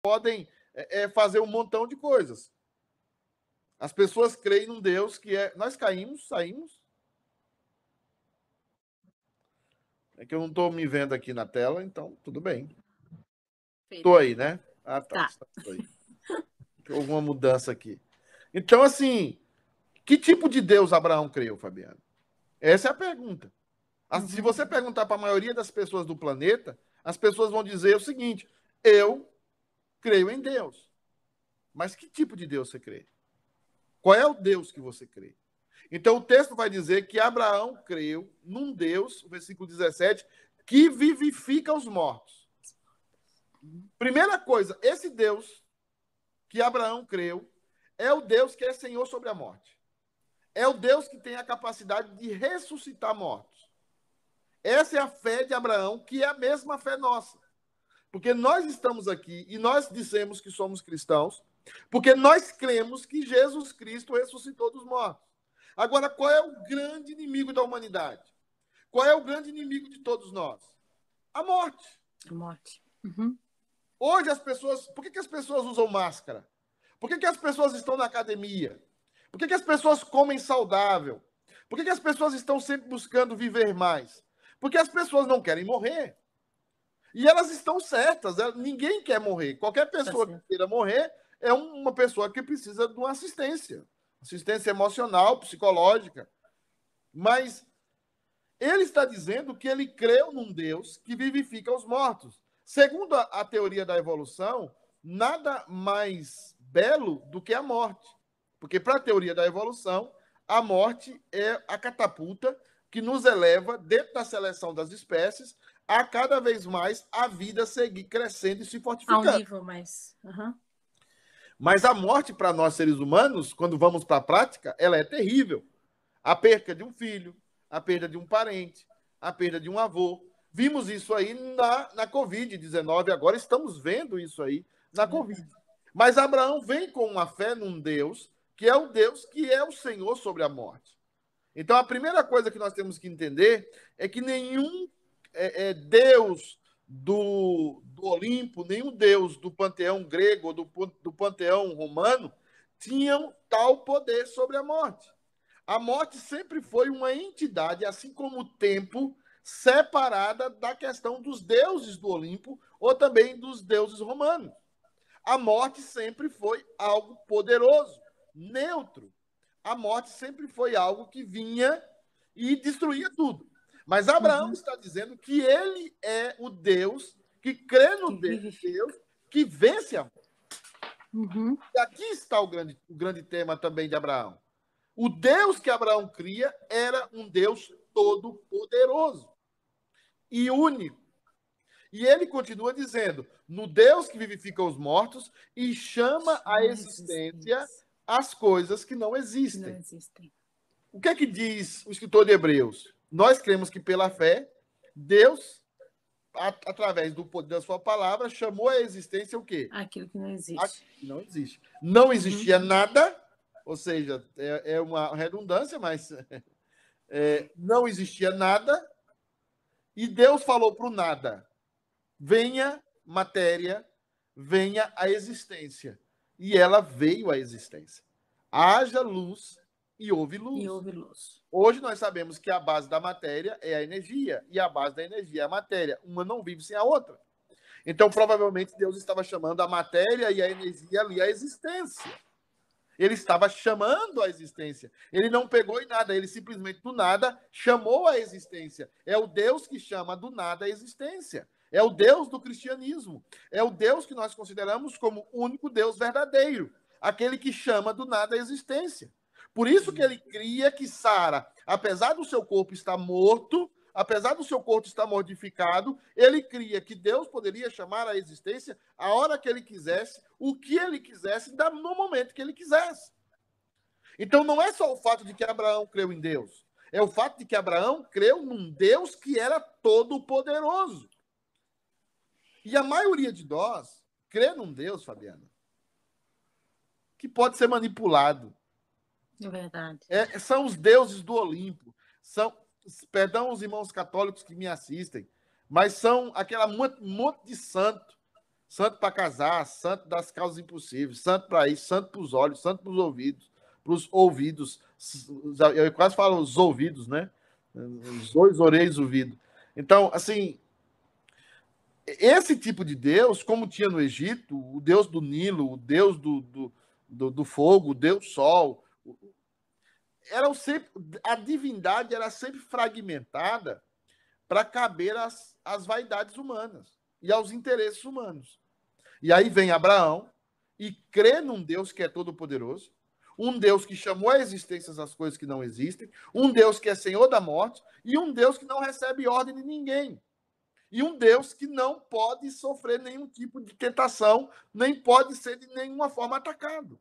podem é, é, fazer um montão de coisas. As pessoas creem num Deus que é. Nós caímos, saímos. É que eu não estou me vendo aqui na tela, então tudo bem. Estou aí, né? Ah, tá. tá. Alguma [laughs] mudança aqui. Então, assim, que tipo de Deus Abraão creu, Fabiano? Essa é a pergunta. Uhum. Se você perguntar para a maioria das pessoas do planeta, as pessoas vão dizer o seguinte: eu creio em Deus. Mas que tipo de Deus você crê? Qual é o Deus que você crê? Então o texto vai dizer que Abraão creu num Deus, versículo 17, que vivifica os mortos. Primeira coisa, esse Deus que Abraão creu é o Deus que é Senhor sobre a morte. É o Deus que tem a capacidade de ressuscitar mortos. Essa é a fé de Abraão, que é a mesma fé nossa. Porque nós estamos aqui e nós dissemos que somos cristãos, porque nós cremos que Jesus Cristo ressuscitou dos mortos. Agora, qual é o grande inimigo da humanidade? Qual é o grande inimigo de todos nós? A morte. A morte. Uhum. Hoje as pessoas. Por que, que as pessoas usam máscara? Por que, que as pessoas estão na academia? Por que, que as pessoas comem saudável? Por que, que as pessoas estão sempre buscando viver mais? Porque as pessoas não querem morrer. E elas estão certas. Ninguém quer morrer. Qualquer pessoa que queira morrer é uma pessoa que precisa de uma assistência assistência emocional, psicológica. Mas ele está dizendo que ele creu num Deus que vivifica os mortos. Segundo a, a teoria da evolução, nada mais belo do que a morte. Porque, para a teoria da evolução, a morte é a catapulta que nos eleva, dentro da seleção das espécies, a cada vez mais a vida seguir crescendo e se fortificando. Ao nível mais. Uhum. Mas a morte para nós seres humanos, quando vamos para a prática, ela é terrível. A perca de um filho, a perda de um parente, a perda de um avô. Vimos isso aí na, na Covid-19, agora estamos vendo isso aí na Covid. Mas Abraão vem com uma fé num Deus, que é o Deus que é o Senhor sobre a morte. Então, a primeira coisa que nós temos que entender é que nenhum é, é, Deus do, do Olimpo, nenhum deus do panteão grego ou do, do panteão romano tinham tal poder sobre a morte. A morte sempre foi uma entidade, assim como o tempo, separada da questão dos deuses do Olimpo ou também dos deuses romanos. A morte sempre foi algo poderoso, neutro. A morte sempre foi algo que vinha e destruía tudo. Mas Abraão uhum. está dizendo que ele é o Deus que crê no Deus, Deus que vence a morte. Uhum. E aqui está o grande, o grande tema também de Abraão. O Deus que Abraão cria era um Deus todo-poderoso e único. E ele continua dizendo: no Deus que vivifica os mortos e chama à existência as coisas que não existem. não existem. O que é que diz o escritor de Hebreus? Nós cremos que pela fé, Deus através do poder da sua palavra, chamou a existência o quê? Aquilo que não existe. Aquilo que não existe. Não existia uhum. nada, ou seja, é, é uma redundância, mas [laughs] é, não existia nada, e Deus falou para o nada: venha matéria, venha a existência. E ela veio à existência. Haja luz e houve luz. E houve luz. Hoje nós sabemos que a base da matéria é a energia, e a base da energia é a matéria. Uma não vive sem a outra. Então, provavelmente, Deus estava chamando a matéria e a energia ali a existência. Ele estava chamando a existência. Ele não pegou em nada, ele simplesmente do nada chamou a existência. É o Deus que chama do nada a existência. É o Deus do cristianismo. É o Deus que nós consideramos como o único Deus verdadeiro. Aquele que chama do nada a existência. Por isso que ele cria que Sara, apesar do seu corpo estar morto, apesar do seu corpo estar mortificado, ele cria que Deus poderia chamar à existência a hora que ele quisesse, o que ele quisesse, no momento que ele quisesse. Então não é só o fato de que Abraão creu em Deus, é o fato de que Abraão creu num Deus que era todo-poderoso. E a maioria de nós crê num Deus, Fabiana, que pode ser manipulado, é verdade. É, são os deuses do Olimpo. São, perdão os irmãos católicos que me assistem, mas são aquela monte de santo. Santo para casar, santo das causas impossíveis, santo para isso, santo para os olhos, santo para os ouvidos, para os ouvidos. Eu quase falo os ouvidos, né? Os dois orelhas ouvidos. Então, assim, esse tipo de Deus, como tinha no Egito, o Deus do Nilo, o Deus do, do, do, do fogo, o Deus Sol, eram sempre, a divindade era sempre fragmentada para caber às, às vaidades humanas e aos interesses humanos. E aí vem Abraão e crê num Deus que é todo-poderoso, um Deus que chamou à existência as coisas que não existem, um Deus que é senhor da morte e um Deus que não recebe ordem de ninguém. E um Deus que não pode sofrer nenhum tipo de tentação, nem pode ser de nenhuma forma atacado.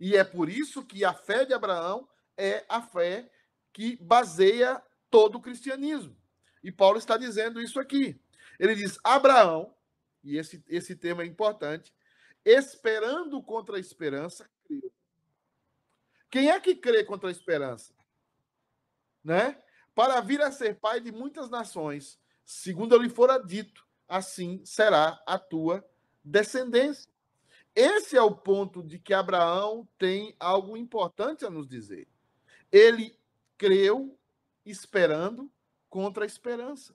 E é por isso que a fé de Abraão é a fé que baseia todo o cristianismo. E Paulo está dizendo isso aqui. Ele diz: Abraão, e esse, esse tema é importante, esperando contra a esperança, creu. Quem é que crê contra a esperança? Né? Para vir a ser pai de muitas nações, segundo lhe fora dito, assim será a tua descendência. Esse é o ponto de que Abraão tem algo importante a nos dizer. Ele creu esperando contra a esperança.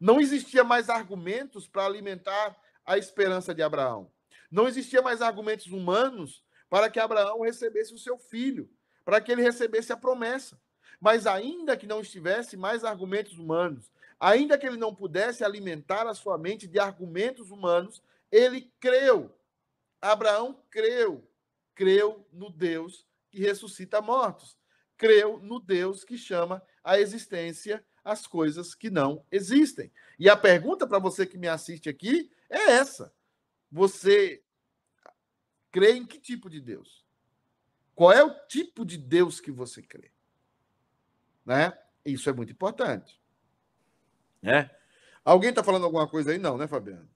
Não existia mais argumentos para alimentar a esperança de Abraão. Não existia mais argumentos humanos para que Abraão recebesse o seu filho, para que ele recebesse a promessa. Mas ainda que não estivesse mais argumentos humanos, ainda que ele não pudesse alimentar a sua mente de argumentos humanos, ele creu Abraão creu, creu no Deus que ressuscita mortos, creu no Deus que chama à existência as coisas que não existem. E a pergunta para você que me assiste aqui é essa: você crê em que tipo de Deus? Qual é o tipo de Deus que você crê? Né? Isso é muito importante. Né? Alguém está falando alguma coisa aí? Não, né, Fabiano?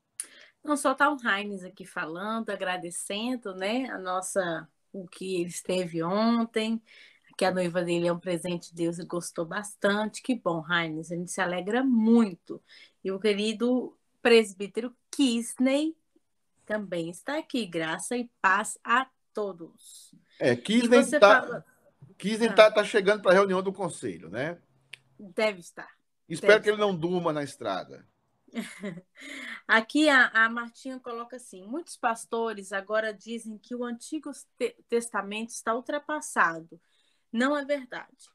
Não só está o Heinz aqui falando, agradecendo, né, a nossa o que ele esteve ontem, que a noiva dele é um presente de Deus e gostou bastante. Que bom, Heinz, a gente se alegra muito. E o querido presbítero Kisney também está aqui. Graça e paz a todos. É, Kisney está fala... Kisney ah. tá, tá chegando para a reunião do conselho, né? Deve estar. Espero que ele não durma na estrada. [laughs] Aqui a, a Martinha coloca assim: muitos pastores agora dizem que o Antigo Testamento está ultrapassado. Não é verdade.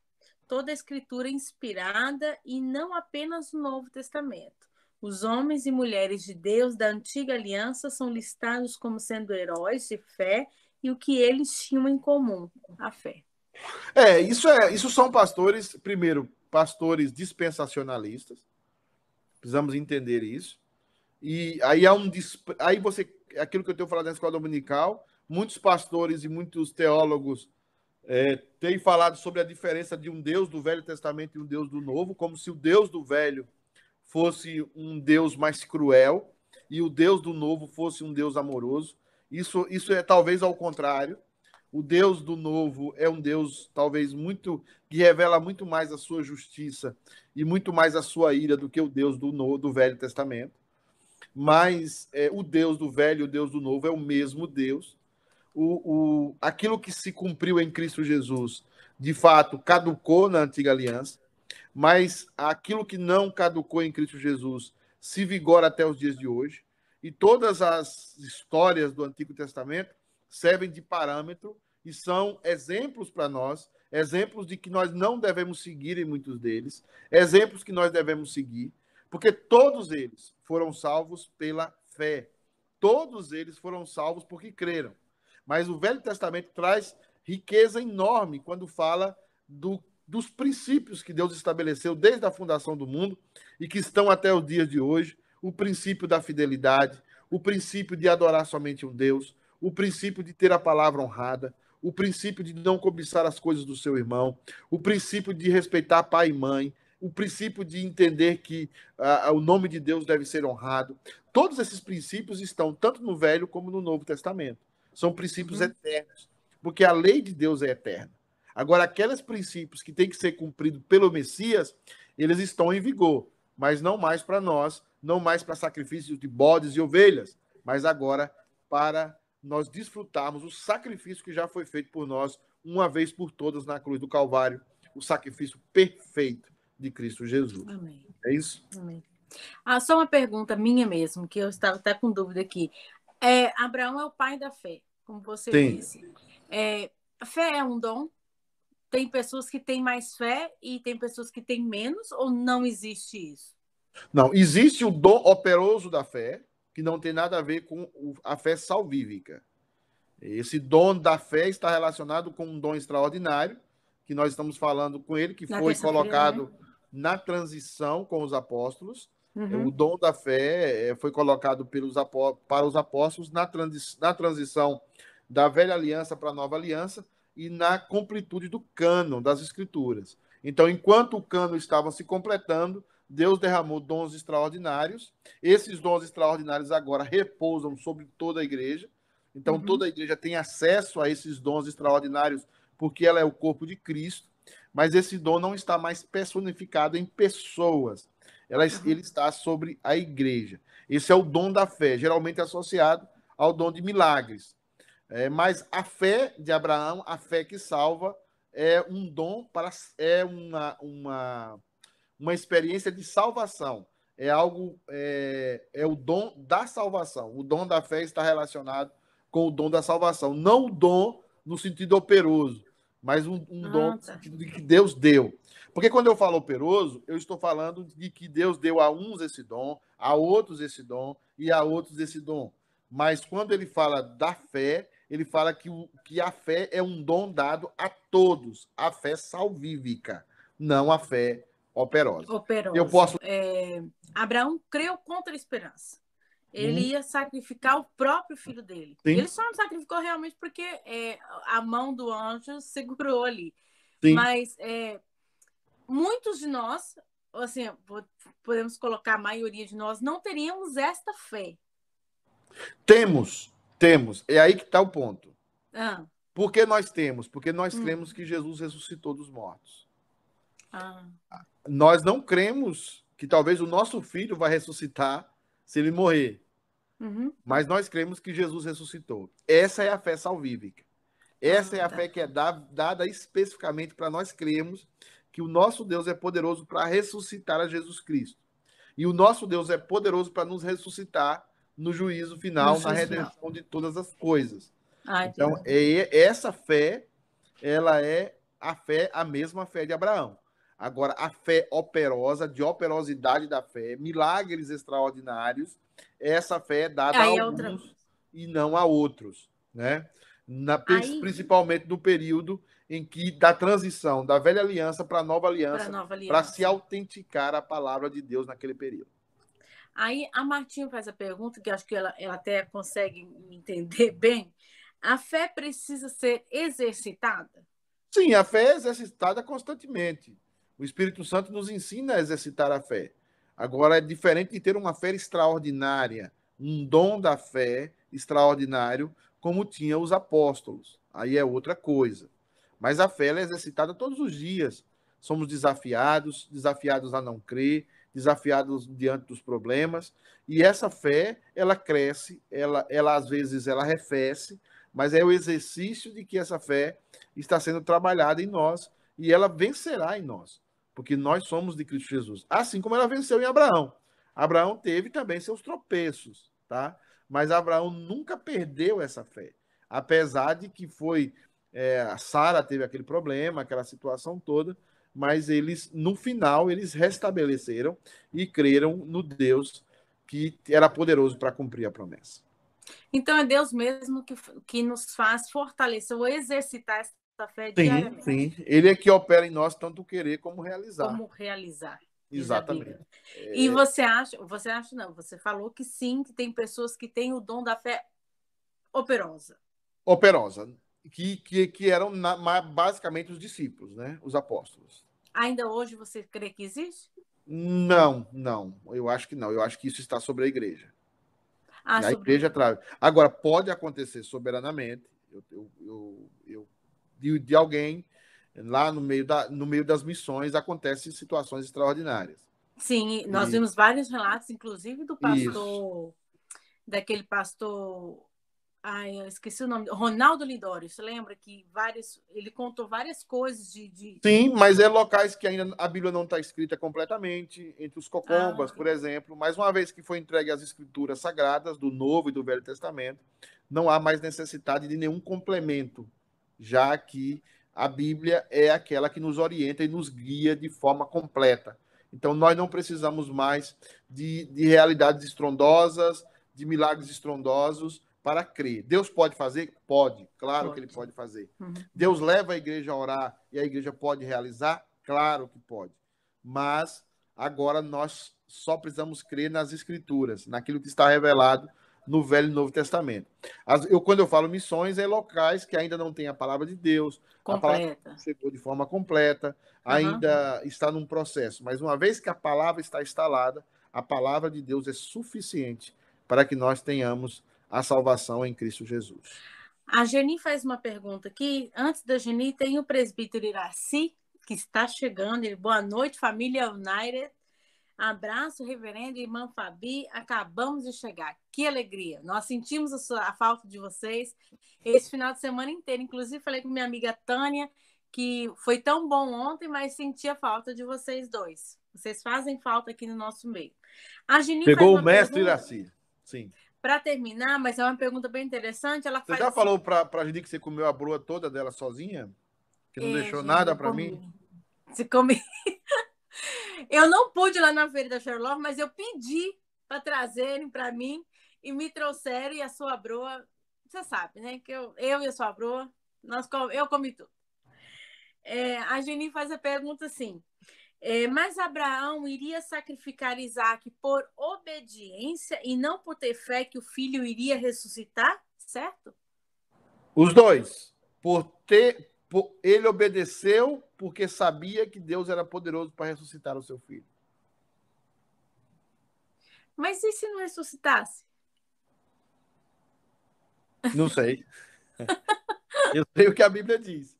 Toda a escritura é inspirada e não apenas o Novo Testamento. Os homens e mulheres de Deus da antiga aliança são listados como sendo heróis de fé e o que eles tinham em comum, a fé. É, isso é, isso são pastores, primeiro, pastores dispensacionalistas, Precisamos entender isso. E aí há um aí você aquilo que eu tenho falado na escola dominical, muitos pastores e muitos teólogos é, têm falado sobre a diferença de um Deus do Velho Testamento e um Deus do Novo, como se o Deus do Velho fosse um Deus mais cruel e o Deus do novo fosse um Deus amoroso. Isso, isso é talvez ao contrário. O Deus do novo é um Deus talvez muito que revela muito mais a sua justiça e muito mais a sua ira do que o Deus do, no, do Velho Testamento. Mas é, o Deus do Velho e o Deus do Novo é o mesmo Deus. O, o, aquilo que se cumpriu em Cristo Jesus, de fato, caducou na antiga aliança, mas aquilo que não caducou em Cristo Jesus se vigora até os dias de hoje. E todas as histórias do Antigo Testamento servem de parâmetro e são exemplos para nós, exemplos de que nós não devemos seguir em muitos deles, exemplos que nós devemos seguir, porque todos eles foram salvos pela fé. Todos eles foram salvos porque creram. Mas o Velho Testamento traz riqueza enorme quando fala do, dos princípios que Deus estabeleceu desde a fundação do mundo e que estão até os dias de hoje o princípio da fidelidade, o princípio de adorar somente um Deus, o princípio de ter a palavra honrada, o princípio de não cobiçar as coisas do seu irmão, o princípio de respeitar pai e mãe, o princípio de entender que uh, o nome de Deus deve ser honrado. Todos esses princípios estão tanto no Velho como no Novo Testamento. São princípios uhum. eternos, porque a lei de Deus é eterna. Agora, aqueles princípios que têm que ser cumpridos pelo Messias, eles estão em vigor, mas não mais para nós, não mais para sacrifícios de bodes e ovelhas, mas agora para nós desfrutarmos o sacrifício que já foi feito por nós uma vez por todas na cruz do Calvário, o sacrifício perfeito de Cristo Jesus. Amém. É isso? Amém. Ah, só uma pergunta minha mesmo, que eu estava até com dúvida aqui. É, Abraão é o pai da fé, como você Sim. disse. É, a fé é um dom? Tem pessoas que têm mais fé e tem pessoas que têm menos, ou não existe isso? Não, existe o dom operoso da fé, que não tem nada a ver com a fé salvífica. Esse dom da fé está relacionado com um dom extraordinário, que nós estamos falando com ele, que na foi colocado né? na transição com os apóstolos. Uhum. O dom da fé eh, foi colocado pelos para os apóstolos na, transi na transição da velha aliança para a nova aliança e na completude do cano das escrituras. Então, enquanto o cano estava se completando, Deus derramou dons extraordinários. Esses dons extraordinários agora repousam sobre toda a igreja. Então, uhum. toda a igreja tem acesso a esses dons extraordinários, porque ela é o corpo de Cristo. Mas esse dom não está mais personificado em pessoas. Ela, uhum. Ele está sobre a igreja. Esse é o dom da fé, geralmente associado ao dom de milagres. É, mas a fé de Abraão, a fé que salva, é um dom para é uma, uma uma experiência de salvação. É algo, é, é o dom da salvação. O dom da fé está relacionado com o dom da salvação. Não o dom no sentido operoso, mas um, um ah, dom no tá. sentido de que Deus deu. Porque quando eu falo operoso, eu estou falando de que Deus deu a uns esse dom, a outros esse dom e a outros esse dom. Mas quando ele fala da fé, ele fala que, o, que a fé é um dom dado a todos, a fé salvífica, não a fé operosa. Operosa. Eu posso. É, Abraão creu contra a esperança. Ele hum. ia sacrificar o próprio filho dele. Sim. Ele só não sacrificou realmente porque é, a mão do anjo [laughs] segurou ali. Sim. Mas é, muitos de nós, assim, podemos colocar a maioria de nós, não teríamos esta fé. Temos, temos. É aí que está o ponto. Ah. Por que nós temos? Porque nós hum. cremos que Jesus ressuscitou dos mortos. Ah nós não cremos que talvez o nosso filho vai ressuscitar se ele morrer. Uhum. Mas nós cremos que Jesus ressuscitou. Essa é a fé salvífica. Essa ah, é a tá. fé que é dada especificamente para nós cremos que o nosso Deus é poderoso para ressuscitar a Jesus Cristo. E o nosso Deus é poderoso para nos ressuscitar no juízo final, no na redenção final. de todas as coisas. Ai, então, é, essa fé, ela é a fé, a mesma fé de Abraão. Agora, a fé operosa, de operosidade da fé, milagres extraordinários, essa fé é dada Aí a alguns outra... e não a outros, né? Na, Aí... Principalmente no período em que da transição da velha aliança para a nova aliança, para se autenticar a palavra de Deus naquele período. Aí a Martinha faz a pergunta, que acho que ela, ela até consegue entender [laughs] bem. A fé precisa ser exercitada? Sim, a fé é exercitada constantemente. O Espírito Santo nos ensina a exercitar a fé. Agora é diferente de ter uma fé extraordinária, um dom da fé extraordinário, como tinha os apóstolos. Aí é outra coisa. Mas a fé é exercitada todos os dias. Somos desafiados, desafiados a não crer, desafiados diante dos problemas. E essa fé, ela cresce, ela, ela às vezes ela arrefece, mas é o exercício de que essa fé está sendo trabalhada em nós e ela vencerá em nós, porque nós somos de Cristo Jesus. Assim como ela venceu em Abraão. Abraão teve também seus tropeços, tá? Mas Abraão nunca perdeu essa fé, apesar de que foi é, Sara teve aquele problema, aquela situação toda, mas eles, no final, eles restabeleceram e creram no Deus que era poderoso para cumprir a promessa. Então é Deus mesmo que, que nos faz fortalecer ou exercitar essa fé sim, diariamente. Sim, Ele é que opera em nós tanto querer como realizar. Como realizar. Exatamente. E é... você acha, você acha não, você falou que sim, que tem pessoas que têm o dom da fé operosa. Operosa que, que, que eram na, basicamente os discípulos, né? os apóstolos. Ainda hoje você crê que existe? Não, não. Eu acho que não. Eu acho que isso está sobre a igreja. Ah, a sobre... igreja traz. Agora, pode acontecer soberanamente eu, eu, eu de, de, alguém lá no meio, da, no meio das missões acontecem situações extraordinárias. Sim, nós e... vimos vários relatos, inclusive do pastor, isso. daquele pastor Ai, eu esqueci o nome. Ronaldo Lidório, você lembra que vários, ele contou várias coisas de, de... Sim, mas é locais que ainda a Bíblia não está escrita completamente, entre os cocombas, ah, por exemplo. Mas uma vez que foi entregue as escrituras sagradas do Novo e do Velho Testamento, não há mais necessidade de nenhum complemento, já que a Bíblia é aquela que nos orienta e nos guia de forma completa. Então, nós não precisamos mais de, de realidades estrondosas, de milagres estrondosos, para crer. Deus pode fazer? Pode, claro pode. que ele pode fazer. Uhum. Deus leva a igreja a orar e a igreja pode realizar? Claro que pode. Mas agora nós só precisamos crer nas escrituras, naquilo que está revelado no Velho e Novo Testamento. As, eu, quando eu falo missões, é locais que ainda não tem a palavra de Deus, completa. a palavra chegou de forma completa, uhum. ainda está num processo. Mas uma vez que a palavra está instalada, a palavra de Deus é suficiente para que nós tenhamos a salvação em Cristo Jesus. A Geni faz uma pergunta aqui. Antes da Geni, tem o presbítero Iraci, que está chegando. Ele, boa noite, família United. Abraço, reverendo irmã Fabi. Acabamos de chegar. Que alegria. Nós sentimos a, sua, a falta de vocês esse final de semana inteiro. Inclusive, falei com minha amiga Tânia, que foi tão bom ontem, mas sentia falta de vocês dois. Vocês fazem falta aqui no nosso meio. A Geni Pegou o mestre pergunta... Iraci. Sim. Para terminar, mas é uma pergunta bem interessante. Ela você já assim, falou para a Judy que você comeu a broa toda dela sozinha? Que não é, deixou nada para mim? Se come. [laughs] eu não pude ir lá na feira da Sherlock, mas eu pedi para trazerem para mim e me trouxeram. E a sua broa, você sabe, né? Que eu, eu e a sua broa, nós, eu comi tudo. É, a Geni faz a pergunta assim: é, mas Abraão iria sacrificar Isaac por obediência e não por ter fé que o filho iria ressuscitar, certo? Os dois. Por ter, ele obedeceu porque sabia que Deus era poderoso para ressuscitar o seu filho. Mas e se não ressuscitasse? Não sei. [laughs] Eu sei o que a Bíblia diz.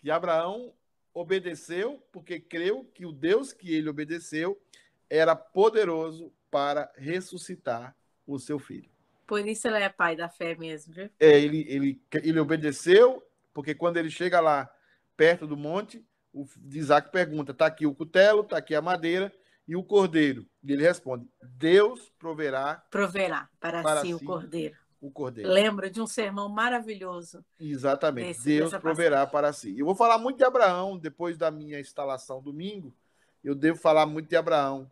Que Abraão obedeceu porque creu que o Deus que ele obedeceu era poderoso para ressuscitar o seu filho. Por isso ele é pai da fé mesmo, viu? É, ele, ele, ele obedeceu, porque quando ele chega lá perto do monte, o Isaac pergunta: está aqui o cutelo, está aqui a madeira e o cordeiro. E ele responde: Deus proverá. Proverá para, para si, si o cordeiro o cordeiro. Lembra de um sermão maravilhoso. Exatamente. Desse, Deus proverá passagem. para si. Eu vou falar muito de Abraão depois da minha instalação domingo. Eu devo falar muito de Abraão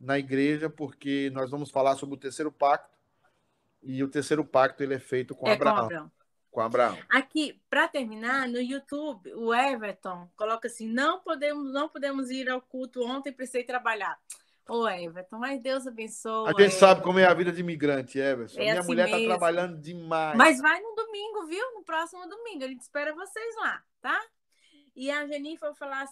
na igreja, porque nós vamos falar sobre o terceiro pacto. E o terceiro pacto ele é feito com, é Abraão, com Abraão. Com Abraão. Aqui, para terminar, no YouTube, o Everton coloca assim: não podemos, não podemos ir ao culto ontem, precisei trabalhar. Ô, Everton, mas Deus abençoe. A gente Everton. sabe como é a vida de imigrante, Everton. É Minha assim mulher está trabalhando demais. Mas vai no domingo, viu? No próximo domingo. A gente espera vocês lá, tá? E a Jennifer falar,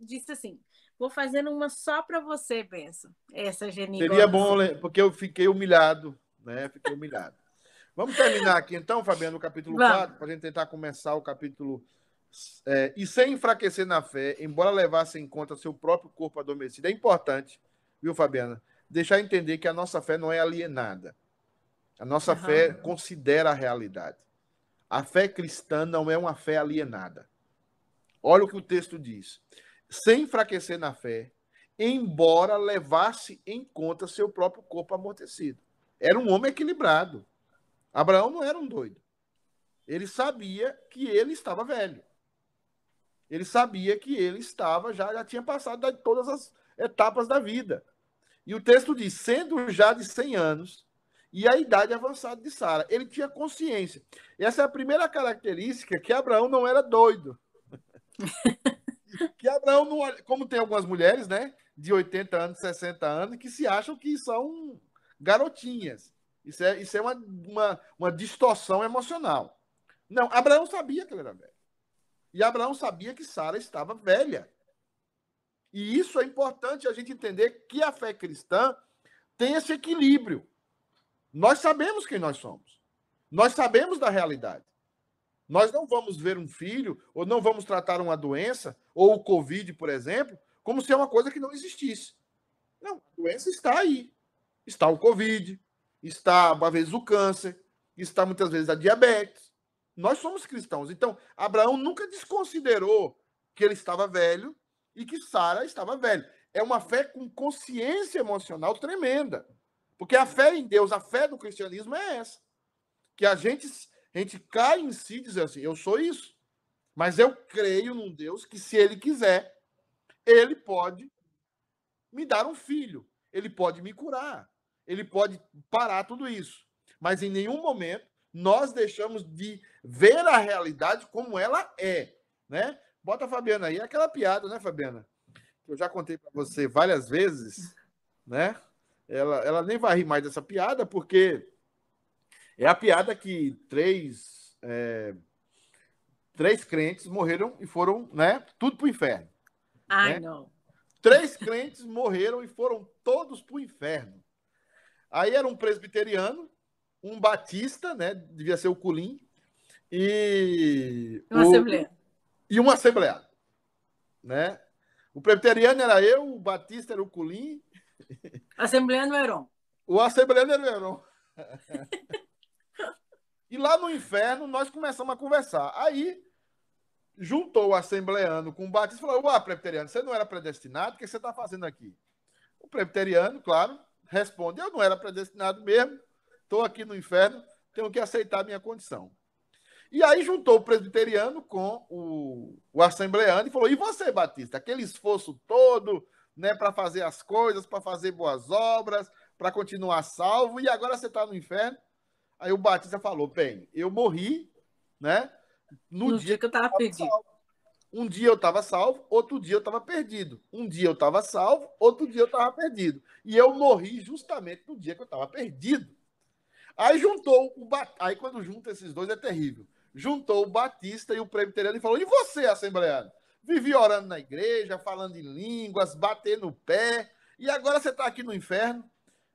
disse assim: Vou fazendo uma só para você, Benção. Essa Geni. Seria bom, porque eu fiquei humilhado, né? Fiquei humilhado. Vamos terminar aqui então, Fabiano, o capítulo Vamos. 4, para a gente tentar começar o capítulo. É, e sem enfraquecer na fé, embora levasse em conta seu próprio corpo adormecido. É importante, viu, Fabiana? Deixar entender que a nossa fé não é alienada. A nossa uhum. fé considera a realidade. A fé cristã não é uma fé alienada. Olha o que o texto diz. Sem enfraquecer na fé, embora levasse em conta seu próprio corpo amortecido. Era um homem equilibrado. Abraão não era um doido. Ele sabia que ele estava velho. Ele sabia que ele estava já já tinha passado de todas as etapas da vida. E o texto diz: sendo já de 100 anos, e a idade avançada de Sara. Ele tinha consciência. Essa é a primeira característica que Abraão não era doido. [laughs] que Abraão não, como tem algumas mulheres, né, de 80 anos, 60 anos, que se acham que são garotinhas. Isso é, isso é uma, uma, uma distorção emocional. Não, Abraão sabia que ele era velho. E Abraão sabia que Sara estava velha. E isso é importante a gente entender que a fé cristã tem esse equilíbrio. Nós sabemos quem nós somos. Nós sabemos da realidade. Nós não vamos ver um filho, ou não vamos tratar uma doença, ou o Covid, por exemplo, como se é uma coisa que não existisse. Não, a doença está aí. Está o Covid, está, às vezes, o câncer, está muitas vezes a diabetes. Nós somos cristãos. Então, Abraão nunca desconsiderou que ele estava velho e que Sara estava velha. É uma fé com consciência emocional tremenda. Porque a fé em Deus, a fé do cristianismo é essa. Que a gente, a gente cai em si diz assim: eu sou isso. Mas eu creio num Deus que, se ele quiser, ele pode me dar um filho. Ele pode me curar. Ele pode parar tudo isso. Mas em nenhum momento nós deixamos de ver a realidade como ela é. Né? Bota a Fabiana aí. É aquela piada, né, Fabiana? Que eu já contei para você várias vezes, né? ela, ela nem vai rir mais dessa piada, porque é a piada que três, é, três crentes morreram e foram, né? Tudo para o inferno. Ai, né? não. Três crentes morreram e foram todos para o inferno. Aí era um presbiteriano, um batista, né? Devia ser o Culim, e. Um o, assembleia. E um assembleado. Né? O presbiteriano era eu, o batista era o Culim Assembleia no Heron. O Assembleia no Heron. [laughs] e lá no inferno nós começamos a conversar. Aí juntou o assembleano com o batista e falou: Ué, presbiteriano, você não era predestinado? O que você está fazendo aqui? O presbiteriano, claro, responde: Eu não era predestinado mesmo, estou aqui no inferno, tenho que aceitar a minha condição. E aí juntou o presbiteriano com o, o assembleano e falou: E você, Batista? Aquele esforço todo, né, para fazer as coisas, para fazer boas obras, para continuar salvo, e agora você está no inferno. Aí o Batista falou: bem, eu morri, né? No, no dia, dia, que eu estava perdido. Salvo. Um dia eu estava salvo, outro dia eu estava perdido. Um dia eu estava salvo, outro dia eu estava perdido. E eu morri justamente no dia que eu estava perdido. Aí juntou o Bat... Aí quando junta esses dois é terrível. Juntou o Batista e o presbiteriano e falou: e você, assembleado? Vivi orando na igreja, falando em línguas, batendo o pé, e agora você está aqui no inferno.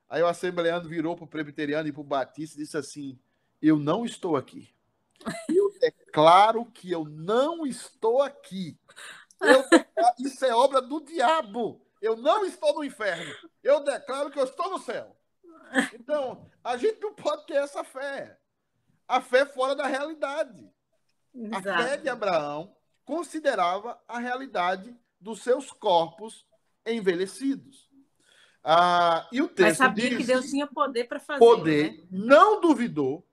Aí o assembleano virou para o presbiteriano e para o batista e disse assim: Eu não estou aqui. [laughs] Eu declaro que eu não estou aqui. Eu, isso é obra do diabo. Eu não estou no inferno. Eu declaro que eu estou no céu. Então, a gente não pode ter essa fé. A fé fora da realidade. Exato. A fé de Abraão considerava a realidade dos seus corpos envelhecidos. Ah, e o texto Mas sabia diz, que Deus tinha poder para fazer. Poder, né? não duvidou,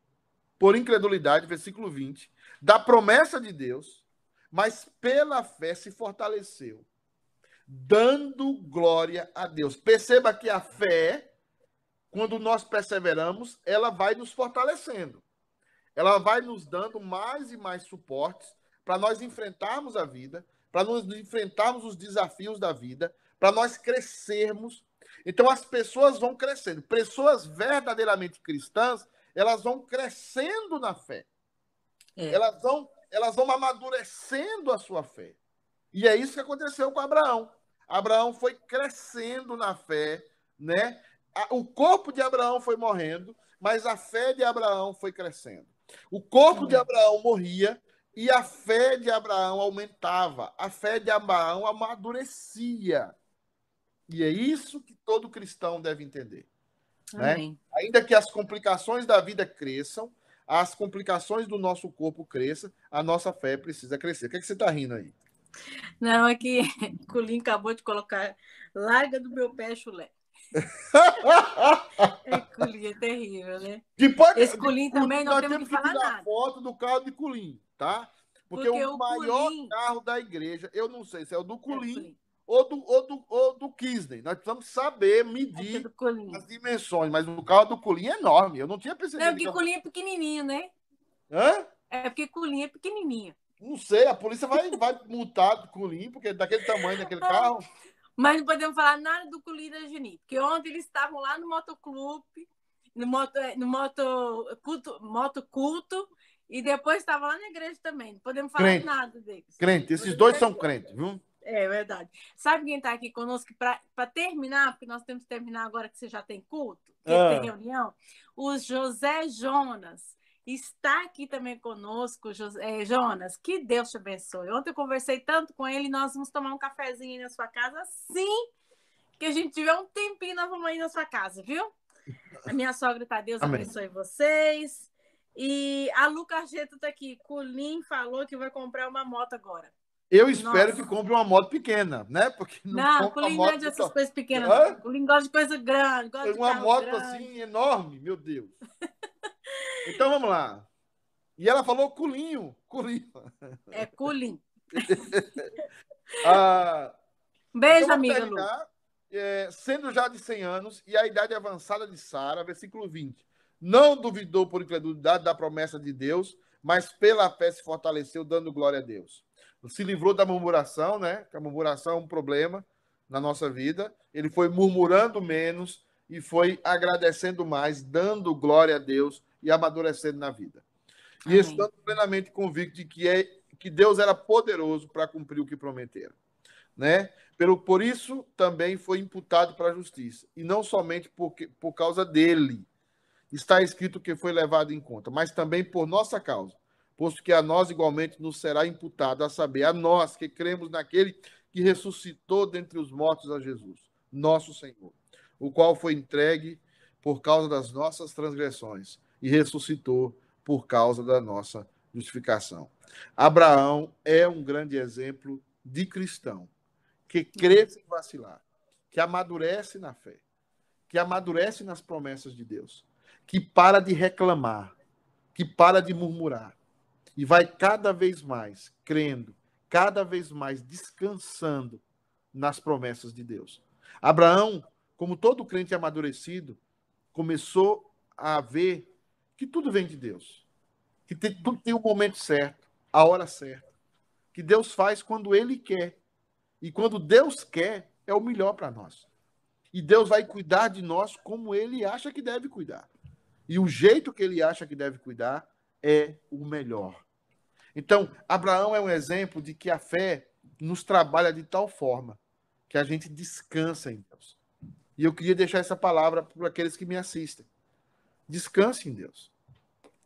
por incredulidade, versículo 20, da promessa de Deus, mas pela fé se fortaleceu, dando glória a Deus. Perceba que a fé, quando nós perseveramos, ela vai nos fortalecendo. Ela vai nos dando mais e mais suportes para nós enfrentarmos a vida, para nós enfrentarmos os desafios da vida, para nós crescermos. Então as pessoas vão crescendo. Pessoas verdadeiramente cristãs, elas vão crescendo na fé. É. Elas vão elas vão amadurecendo a sua fé. E é isso que aconteceu com Abraão. Abraão foi crescendo na fé, né? O corpo de Abraão foi morrendo, mas a fé de Abraão foi crescendo. O corpo de Abraão morria e a fé de Abraão aumentava. A fé de Abraão amadurecia. E é isso que todo cristão deve entender. Né? Ainda que as complicações da vida cresçam, as complicações do nosso corpo cresçam, a nossa fé precisa crescer. O que, é que você está rindo aí? Não, é que [laughs] o Culim acabou de colocar larga do meu pé chulé. [laughs] é Culim, é terrível, né? Depois, Esse Culim também não temos que falar nada. foto do carro de Culim, tá? Porque, Porque o, o maior Culim... carro da igreja, eu não sei se é o do Culim, é ou do, ou do, ou do Kisney. Nós precisamos saber medir as dimensões, mas o carro do Culim é enorme. Eu não tinha percebido. Não, porque Culim é pequenininho, né? Hã? É porque Culim é pequenininho. Não sei, a polícia vai, vai multar do Culim, porque é daquele tamanho daquele carro. Mas não podemos falar nada do Culim da Geni, porque ontem eles estavam lá no motoclube, no moto, é, no moto culto, moto culto, e depois estavam lá na igreja também. Não podemos falar crente. nada deles. Crente, esses dois são crentes, viu? É verdade. Sabe quem está aqui conosco para terminar, porque nós temos que terminar agora que você já tem culto, que ah. tem reunião? O José Jonas está aqui também conosco, José, Jonas. Que Deus te abençoe. Ontem eu conversei tanto com ele, nós vamos tomar um cafezinho aí na sua casa, sim, que a gente tiver um tempinho, nós vamos aí na sua casa, viu? A minha sogra tá, Deus Amém. abençoe vocês. E a Luca Argento está aqui. Culim falou que vai comprar uma moto agora. Eu espero Nossa. que compre uma moto pequena, né? Porque não, não é dessas de coisas pequenas. Hã? Colim gosta de coisa grande. Gosta uma moto grande. assim, enorme, meu Deus. então vamos lá. E ela falou culinho. Culinho. É culim. [laughs] ah, Beijo, então amiga. É, sendo já de 100 anos e a idade avançada de Sara, versículo 20. Não duvidou por incredulidade da promessa de Deus, mas pela fé se fortaleceu, dando glória a Deus se livrou da murmuração, né? Que a murmuração é um problema na nossa vida. Ele foi murmurando menos e foi agradecendo mais, dando glória a Deus e amadurecendo na vida. E Amém. estando plenamente convicto de que, é, que Deus era poderoso para cumprir o que prometeram. Né? Pelo, por isso também foi imputado para a justiça. E não somente porque, por causa dele está escrito que foi levado em conta, mas também por nossa causa posto que a nós igualmente nos será imputado, a saber, a nós que cremos naquele que ressuscitou dentre os mortos a Jesus, nosso Senhor, o qual foi entregue por causa das nossas transgressões e ressuscitou por causa da nossa justificação. Abraão é um grande exemplo de cristão que crê sem vacilar, que amadurece na fé, que amadurece nas promessas de Deus, que para de reclamar, que para de murmurar, e vai cada vez mais crendo, cada vez mais descansando nas promessas de Deus. Abraão, como todo crente amadurecido, começou a ver que tudo vem de Deus, que tem, tudo tem o momento certo, a hora certa, que Deus faz quando Ele quer. E quando Deus quer, é o melhor para nós. E Deus vai cuidar de nós como Ele acha que deve cuidar. E o jeito que Ele acha que deve cuidar é o melhor. Então, Abraão é um exemplo de que a fé nos trabalha de tal forma que a gente descansa em Deus. E eu queria deixar essa palavra para aqueles que me assistem. Descanse em Deus.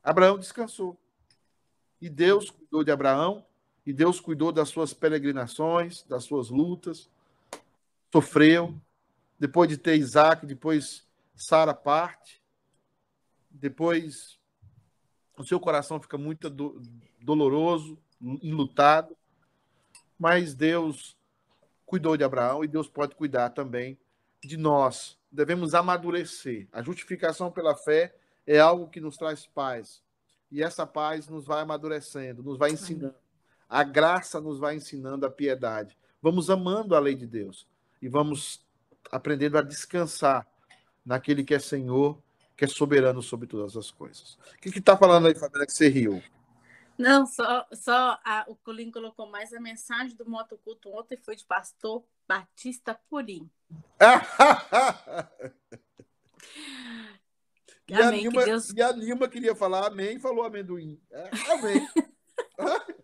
Abraão descansou. E Deus cuidou de Abraão, e Deus cuidou das suas peregrinações, das suas lutas. Sofreu. Depois de ter Isaac, depois Sara parte. Depois o seu coração fica muito do, doloroso, enlutado, mas Deus cuidou de Abraão e Deus pode cuidar também de nós. Devemos amadurecer. A justificação pela fé é algo que nos traz paz. E essa paz nos vai amadurecendo, nos vai ensinando. A graça nos vai ensinando a piedade. Vamos amando a lei de Deus e vamos aprendendo a descansar naquele que é Senhor que é soberano sobre todas as coisas. O que está falando aí, Fabiana, que você riu? Não, só, só a, o Colim colocou mais a mensagem do motoculto ontem foi de pastor Batista Purim. [laughs] e, amém, a Nilma, Deus... e a Nilma queria falar amém falou amendoim. É, amém. [laughs]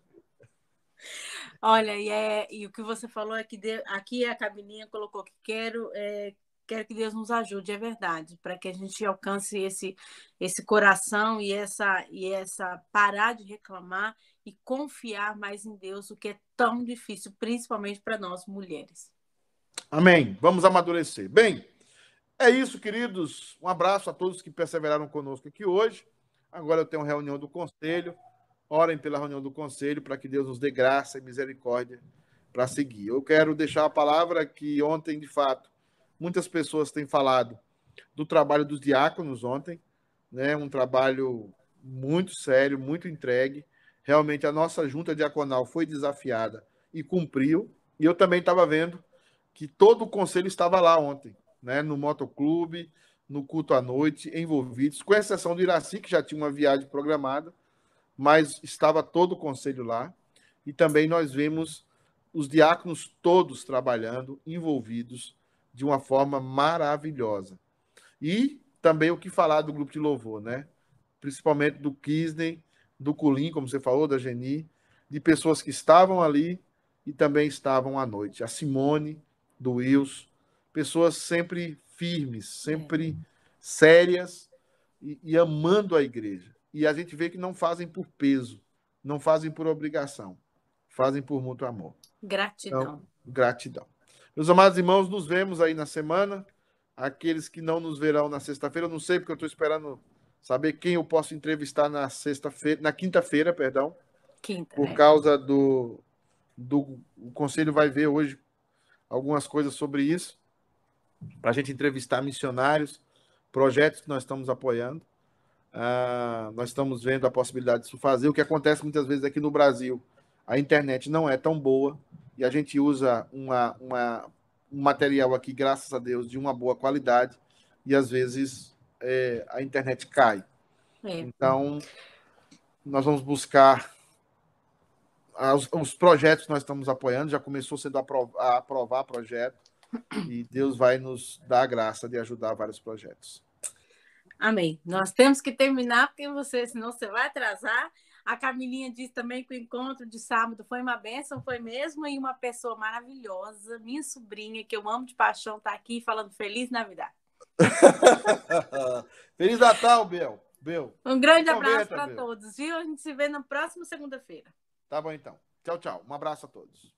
Olha, e, é, e o que você falou é que de, aqui a cabininha colocou que quero, é, quero que Deus nos ajude, é verdade, para que a gente alcance esse, esse coração e essa, e essa parar de reclamar e confiar mais em Deus, o que é tão difícil, principalmente para nós mulheres. Amém. Vamos amadurecer. Bem, é isso, queridos. Um abraço a todos que perseveraram conosco aqui hoje. Agora eu tenho reunião do conselho. Orem pela reunião do conselho para que Deus nos dê graça e misericórdia para seguir. Eu quero deixar a palavra que ontem, de fato, muitas pessoas têm falado do trabalho dos diáconos ontem, né? Um trabalho muito sério, muito entregue. Realmente a nossa junta diaconal foi desafiada e cumpriu. E eu também estava vendo que todo o conselho estava lá ontem, né? No motoclube, no culto à noite, envolvidos, com exceção do Iraci, que já tinha uma viagem programada, mas estava todo o conselho lá. E também nós vemos os diáconos todos trabalhando, envolvidos de uma forma maravilhosa. E também o que falar do grupo de louvor, né? Principalmente do Kisney, do Culim, como você falou, da Geni, de pessoas que estavam ali e também estavam à noite. A Simone, do Wilson, pessoas sempre firmes, sempre sérias e, e, amando a igreja. E a gente vê que não fazem por peso, não fazem por obrigação, fazem por muito amor. Gratidão. Então, gratidão. Meus amados irmãos, nos vemos aí na semana. Aqueles que não nos verão na sexta-feira, eu não sei porque eu estou esperando saber quem eu posso entrevistar na sexta-feira, na quinta-feira, perdão. Quinta. Por é. causa do, do o conselho vai ver hoje algumas coisas sobre isso para a gente entrevistar missionários, projetos que nós estamos apoiando. Uh, nós estamos vendo a possibilidade disso fazer. O que acontece muitas vezes aqui no Brasil, a internet não é tão boa e a gente usa uma, uma, um material aqui, graças a Deus, de uma boa qualidade e às vezes é, a internet cai. É. Então, nós vamos buscar os, os, projetos que nós estamos apoiando, já começou sendo a aprovar projeto e Deus vai nos dar a graça de ajudar vários projetos. Amém. Nós temos que terminar, porque você, senão você vai atrasar. A Camilinha disse também que o encontro de sábado foi uma benção, foi mesmo, e uma pessoa maravilhosa, minha sobrinha, que eu amo de paixão, está aqui falando Feliz Navidade. [laughs] Feliz Natal, Bel. Bel. Um grande então, abraço para todos, viu? A gente se vê na próxima segunda-feira. Tá bom, então. Tchau, tchau. Um abraço a todos.